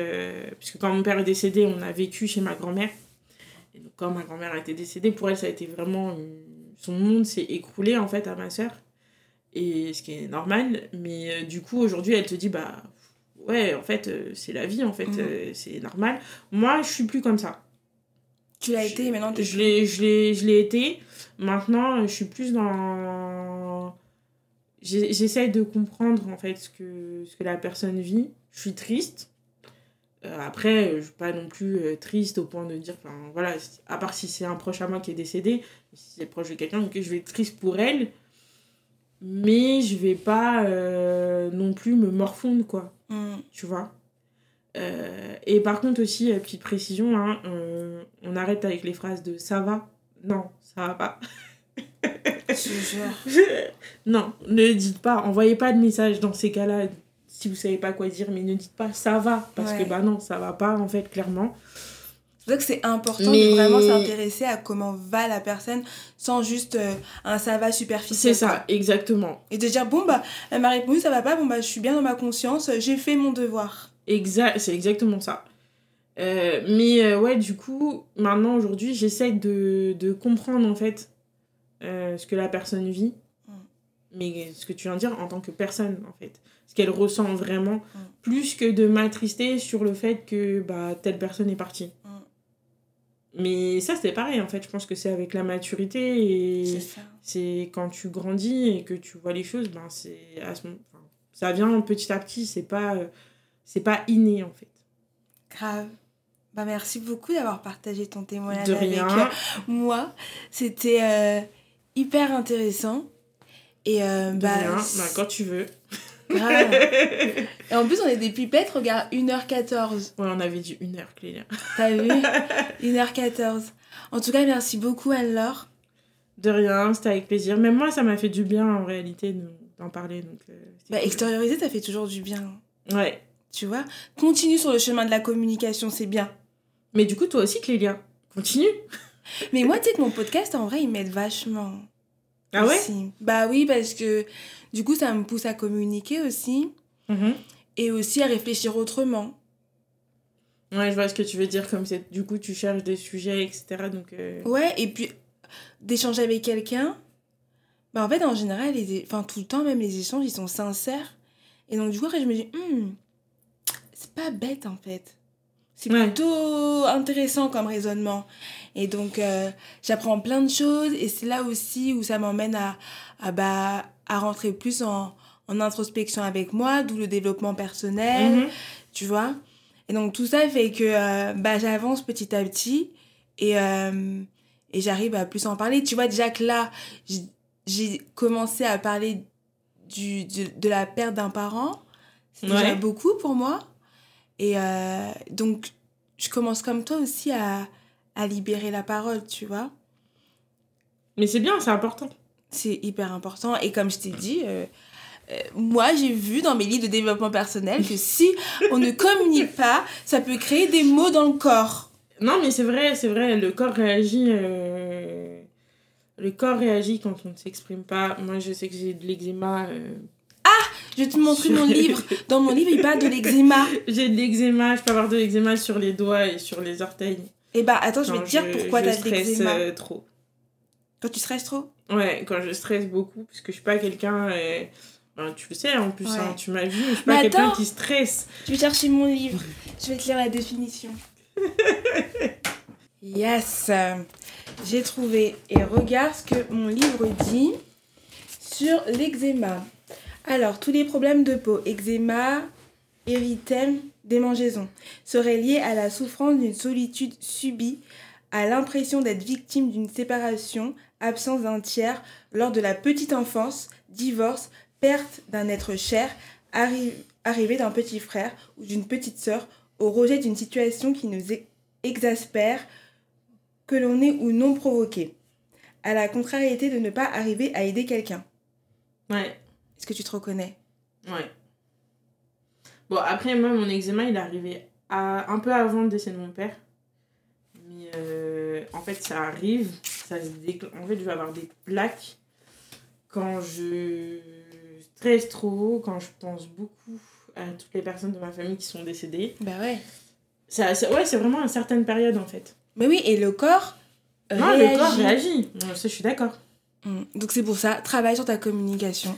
puisque quand mon père est décédé, on a vécu chez ma grand-mère. Et donc quand ma grand-mère a été décédée, pour elle ça a été vraiment... Son monde s'est écroulé en fait à ma sœur. Et ce qui est normal, mais euh, du coup aujourd'hui elle te dit bah ouais en fait euh, c'est la vie en fait, Mhm. euh, c'est normal. Moi je suis plus comme ça. Tu l'as été, maintenant tu Je l'ai, je l'ai, je l'ai été. Maintenant, je suis plus dans. J'essaye de comprendre en fait ce que, ce que la personne vit. Je suis triste. Euh, après, je suis pas non plus triste au point de dire. Enfin, voilà, à part si c'est un proche à moi qui est décédé, si c'est proche de quelqu'un, donc je vais être triste pour elle. Mais je vais pas euh, non plus me morfondre, quoi Mm. tu vois? Euh, et par contre aussi, euh, petite précision, hein, euh, on arrête avec les phrases de ça va. Non, ça va pas. Je jure. non, ne dites pas, envoyez pas de message dans ces cas-là si vous savez pas quoi dire, mais ne dites pas ça va, parce Ouais. que bah non, ça va pas en fait, clairement. C'est pour ça que c'est important Mais- de vraiment s'intéresser à comment va la personne sans juste euh, un ça va superficiel. C'est ça, exactement. Et de dire, bon, bah, elle m'a répondu, ça va pas, bon, bah, je suis bien dans ma conscience, j'ai fait mon devoir. Exact, c'est exactement ça. Euh, mais euh, ouais, du coup, maintenant, aujourd'hui, j'essaie de, de comprendre, en fait, ce que la personne vit, mm. mais ce que tu viens de dire en tant que personne, en fait. Ce qu'elle ressent vraiment, mm. plus que de m'attrister sur le fait que bah, telle personne est partie. Mais ça, c'est pareil, en fait. Je pense que c'est avec la maturité et c'est quand tu grandis et que tu vois les choses, ben, c'est ça vient petit à petit, c'est pas, c'est pas inné, en fait. Grave. Bah, merci beaucoup d'avoir partagé ton témoignage avec euh, moi. C'était euh, hyper intéressant. Et euh, bah, bah, quand tu veux. Grave. Et en plus, on est des pipettes, regarde, 1h14. Ouais, on avait dit 1h, Clélia. T'as vu? 1h14. En tout cas, merci beaucoup, Anne-Laure. De rien, c'était avec plaisir. Même moi, ça m'a fait du bien, en réalité, d'en parler. Donc, bah, extérioriser, ça fait toujours du bien. Ouais. Tu vois? Continue sur le chemin de la communication, c'est bien. Mais du coup, toi aussi, Clélia, continue. Mais moi, tu sais que mon podcast, en vrai, il m'aide vachement. Ah ouais? Bah oui, parce que du coup, ça me pousse à communiquer aussi. Mm-hmm. Et aussi à réfléchir autrement. Ouais, je vois ce que tu veux dire. Comme c'est du coup, tu cherches des sujets, etc. Donc, euh, Ouais, et puis d'échanger avec quelqu'un. Bah en fait, en général, les... enfin, tout le temps, même les échanges, ils sont sincères. Et donc, du coup, après, je me dis, hmm, c'est pas bête en fait. C'est plutôt intéressant comme raisonnement. Et donc, euh, j'apprends plein de choses et c'est là aussi où ça m'emmène à, à, bah, à rentrer plus en, en introspection avec moi, d'où le développement personnel, mhm. tu vois. Et donc, tout ça fait que euh, bah, j'avance petit à petit et, euh, et j'arrive à plus en parler. Tu vois, déjà que là, j'ai commencé à parler du, de la perte d'un parent. C'est déjà beaucoup pour moi. Et euh, donc, je commence comme toi aussi à, à libérer la parole, tu vois. Mais c'est bien, c'est important. C'est hyper important. Et comme je t'ai dit, euh, euh, moi, j'ai vu dans mes livres de développement personnel que si on ne communique pas, ça peut créer des maux dans le corps. Non, mais c'est vrai, c'est vrai, le corps réagit. Le corps réagit quand on ne s'exprime pas. Moi, je sais que j'ai de l'eczéma je vais te montrer mon livre. Dans mon livre, il parle de l'eczéma. J'ai de l'eczéma, je peux avoir de l'eczéma sur les doigts et sur les orteils. Et eh bah attends, je vais te dire pourquoi t'as de l'eczéma. Euh, trop. Quand tu stresses trop? Ouais, quand je stresse beaucoup, parce que je suis pas quelqu'un. Euh, tu le sais en plus, hein, tu m'as vu, je suis pas quelqu'un qui stresse. Je vais chercher mon livre, je vais te lire la définition. yes J'ai trouvé. Et regarde ce que mon livre dit sur l'eczéma. Alors, tous les problèmes de peau, eczéma, érythème, démangeaisons, seraient liés à la souffrance d'une solitude subie, à l'impression d'être victime d'une séparation, absence d'un tiers lors de la petite enfance, divorce, perte d'un être cher, arrivée d'un petit frère ou d'une petite sœur, au rejet d'une situation qui nous exaspère, que l'on ait ou non provoqué, à la contrariété de ne pas arriver à aider quelqu'un. Ouais. Est-ce que tu te reconnais? Ouais. Bon, après, moi, mon eczéma, il est arrivé à, un peu avant le décès de mon père. Euh, en fait, ça arrive. Ça se En fait, je vais avoir des plaques quand je stresse trop, quand je pense beaucoup à toutes les personnes de ma famille qui sont décédées. Bah ouais. Ça, ouais, c'est vraiment à une certaine période, en fait. Mais oui, et le corps. Non, le corps réagit. ça, je suis d'accord. Mm. Donc, c'est pour ça, travaille sur ta communication.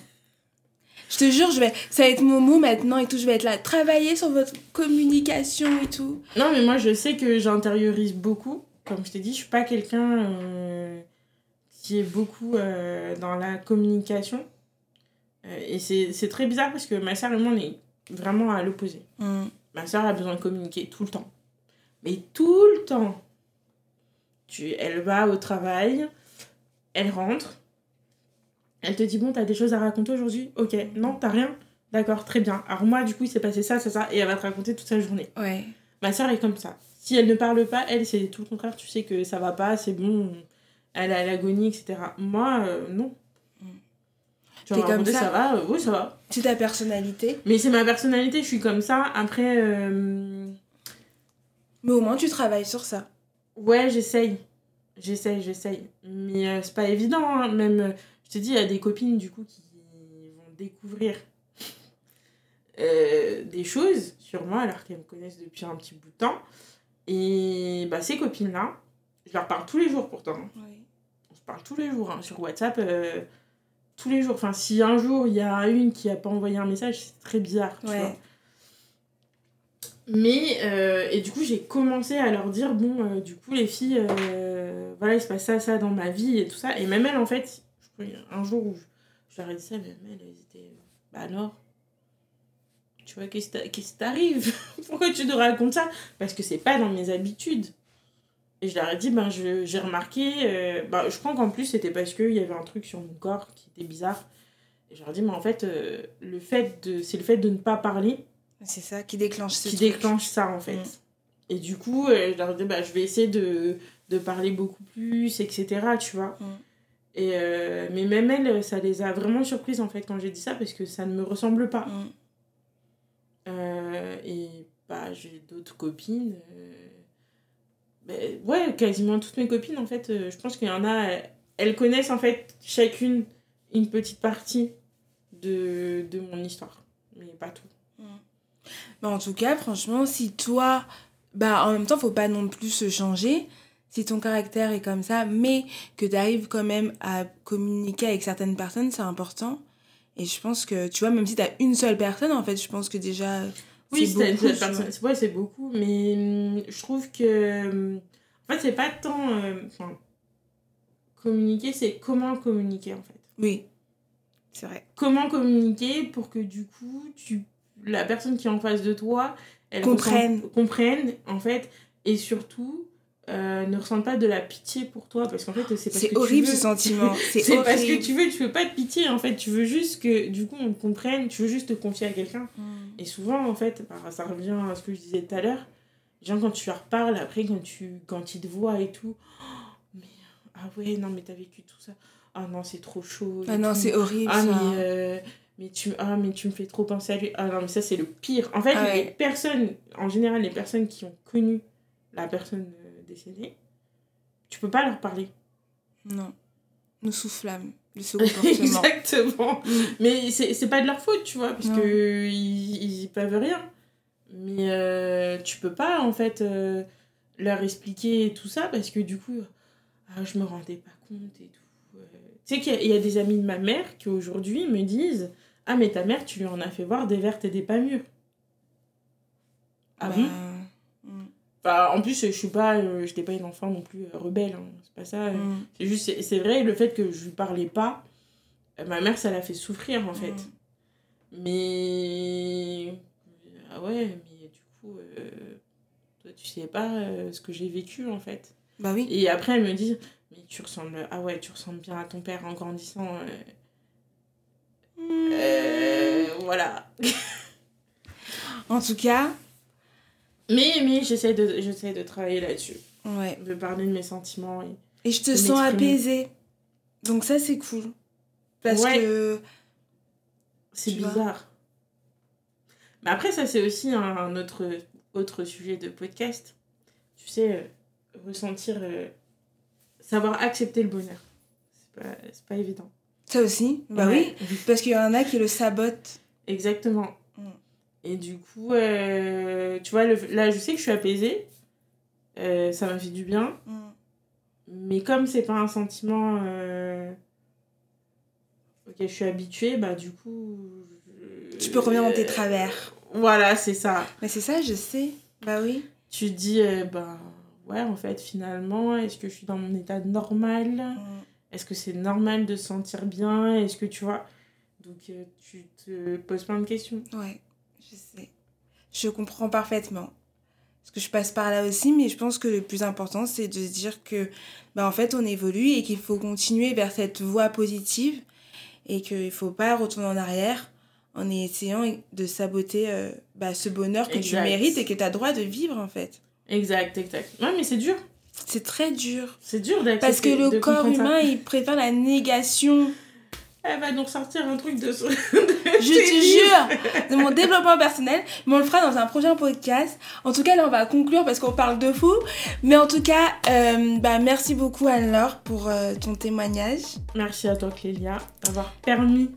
Je te jure, je vais, ça va être mon mot maintenant et tout. Je vais être là, travailler sur votre communication et tout. Non, mais moi, je sais que j'intériorise beaucoup. Comme je t'ai dit, je suis pas quelqu'un euh, qui est beaucoup euh, dans la communication. Euh, et c'est très bizarre parce que ma soeur et moi, on est vraiment à l'opposé. Mm. Ma soeur a besoin de communiquer tout le temps. Mais tout le temps. Tu, elle va au travail, elle rentre, elle te dit, bon, t'as des choses à raconter aujourd'hui? Ok, non, t'as rien? D'accord, très bien. Alors moi, du coup, il s'est passé ça, ça, ça, et elle va te raconter toute sa journée. Ouais. Ma soeur est comme ça. Si elle ne parle pas, elle, c'est tout le contraire. Tu sais que ça va pas, c'est bon, elle a l'agonie, etc. Moi, euh, non. Tu vas comme ça. ça va euh, Oui, ça va. C'est ta personnalité. Mais c'est ma personnalité, je suis comme ça. Après... Euh, Mais au moins, tu travailles sur ça. Ouais, j'essaye. J'essaye, j'essaye. Mais c'est pas évident, hein. même je te dis, il y a des copines du coup qui vont découvrir des choses sur moi alors qu'elles me connaissent depuis un petit bout de temps. Et bah, ces copines-là, je leur parle tous les jours pourtant. On se parle tous les jours hein, sur WhatsApp. euh, tous les jours. Enfin, si un jour il y a une qui a pas envoyé un message, c'est très bizarre. Tu Ouais. vois. Mais, euh, et du coup, j'ai commencé à leur dire bon, euh, du coup, les filles, voilà, il se passe ça, ça dans ma vie et tout ça. Et même elles, en fait, je crois, un jour où je, je leur ai dit ça, mais même elles, elles étaient. Bah alors Tu vois, qu'est-ce qui t'arrive Pourquoi tu te racontes ça? Parce que c'est pas dans mes habitudes. Et je leur ai dit, ben, je- j'ai remarqué, euh, ben, je crois qu'en plus c'était parce qu'il y avait un truc sur mon corps qui était bizarre. Et je leur ai dit, mais en fait, euh, le fait de, c'est le fait de ne pas parler C'est ça qui déclenche ce qui truc. déclenche ça en fait. Mm. Et du coup, euh, je leur ai dit, bah, je vais essayer de, de parler beaucoup plus, etc. Tu vois. Mm. Et, mais même elles, ça les a vraiment surprises en fait quand j'ai dit ça parce que ça ne me ressemble pas. Mm. Euh, et bah, j'ai d'autres copines. euh, ben, ouais, quasiment toutes mes copines, en fait, euh, je pense qu'il y en a, elles, connaissent en fait chacune une petite partie de, de mon histoire, mais pas tout. Mais en tout cas, franchement, si toi, bah en même temps, faut pas non plus se changer. Si ton caractère est comme ça, mais que tu arrives quand même à communiquer avec certaines personnes, c'est important. Et je pense que, tu vois, même si tu as une seule personne, en fait, je pense que déjà. Oui, c'est beaucoup, ouais, mais hum, je trouve que. hum, En fait, c'est pas tant. euh, communiquer, c'est comment communiquer en fait. Oui, c'est vrai. Comment communiquer pour que du coup, tu, la personne qui est en face de toi, elle comprenne en fait, et surtout. Euh, ne ressente pas de la pitié pour toi parce qu'en fait c'est parce que C'est tu horrible veux- ce sentiment. C'est parce que horrible. tu veux tu veux pas de pitié en fait tu veux juste que du coup on te comprenne tu veux juste te confier à quelqu'un Mm. et souvent, en fait, bah, ça revient à ce que je disais tout à l'heure. Gens, quand tu leur parles, après, quand, tu, quand ils te voient et tout, Oh, mais ah ouais, non, mais t'as vécu tout ça. Ah non, c'est trop chaud. Ah non, c'est horrible. Ah, ça. mais, euh, mais, tu, ah, mais tu me fais trop penser à lui. Ah non, mais ça, c'est le pire. En fait, Ah ouais. les personnes, en général, les personnes qui ont connu la personne euh, décédée, tu peux pas leur parler. Non. Nous soufflâmes. Comportement. Exactement. Mm. Mais c'est pas de leur faute, tu vois, parce que ils, peuvent rien. Mais euh, tu peux pas, en fait, euh, leur expliquer tout ça, parce que du coup, ah, je me rendais pas compte et tout. Euh, Tu sais qu'il y, a- il y a des amis de ma mère qui aujourd'hui me disent Ah, mais ta mère, tu lui en as fait voir des vertes et des pas mûres. Ah Bah, bon? Mm, Enfin, En plus, je suis pas, euh, j'étais pas une enfant non plus euh, rebelle, hein, c'est pas ça. euh, mm, c'est juste, c'est- c'est vrai, le fait que je lui parlais pas, euh, ma mère, ça l'a fait souffrir en fait. mm. Mais. Ah ouais, mais du coup, toi, tu sais pas ce que j'ai vécu en fait. Bah oui. Et après, elle me dit, mais tu ressembles. Ah ouais, tu ressembles bien à ton père en grandissant. Euh, voilà. En tout cas, Mais, mais j'essaie de, j'essaie de travailler là-dessus, ouais. de parler de mes sentiments. Et... Et je te sens apaisée. Donc ça, c'est cool. Parce Ouais. que... C'est bizarre. Mais après, ça, c'est aussi un, un autre, autre sujet de podcast. Tu sais, euh, ressentir. euh, savoir accepter le bonheur. C'est pas, pas évident. Ça aussi? Bah Ouais. oui. Parce qu'il y en a qui le sabotent. Exactement. Et du coup, euh, tu vois, le- là, je sais que je suis apaisée. Euh, ça m'a fait du bien. Mm. Mais comme c'est pas un sentiment euh, auquel je suis habituée, bah du coup. Tu peux revenir dans tes travers. Voilà, c'est ça. Mais c'est ça, je sais. Bah oui. Tu te dis, ben ouais, en fait, finalement, est-ce que je suis dans mon état normal? Mm. Est-ce que c'est normal de se sentir bien? Est-ce que tu vois? Donc, tu te poses plein de questions. Ouais, je sais. Je comprends parfaitement. Parce que je passe par là aussi, mais je pense que le plus important, c'est de se dire que, bah, en fait, on évolue et qu'il faut continuer vers cette voie positive et qu'il ne faut pas retourner en arrière en essayant de saboter euh, bah, ce bonheur que tu mérites et que tu as droit de vivre, en fait. Exact, exact. Ouais, mais c'est dur. C'est très dur. C'est dur d'accepter. Parce que le corps ça. humain, il préfère la négation. Elle va nous ressortir un truc de... Je Je te jure, de mon développement personnel, mais on le fera dans un prochain podcast. En tout cas, là, on va conclure parce qu'on parle de fou. Mais en tout cas, euh, bah, merci beaucoup Anne-Laure pour euh, ton témoignage. Merci à toi, Clélia, d'avoir permis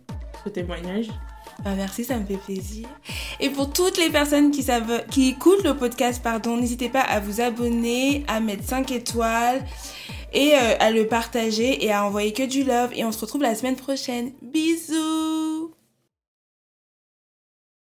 ce témoignage. Bah, merci, ça me fait plaisir. Et pour toutes les personnes qui, savent, qui écoutent le podcast, pardon, n'hésitez pas à vous abonner, à mettre 5 étoiles et euh, à le partager et à envoyer que du love. Et on se retrouve la semaine prochaine. Bisous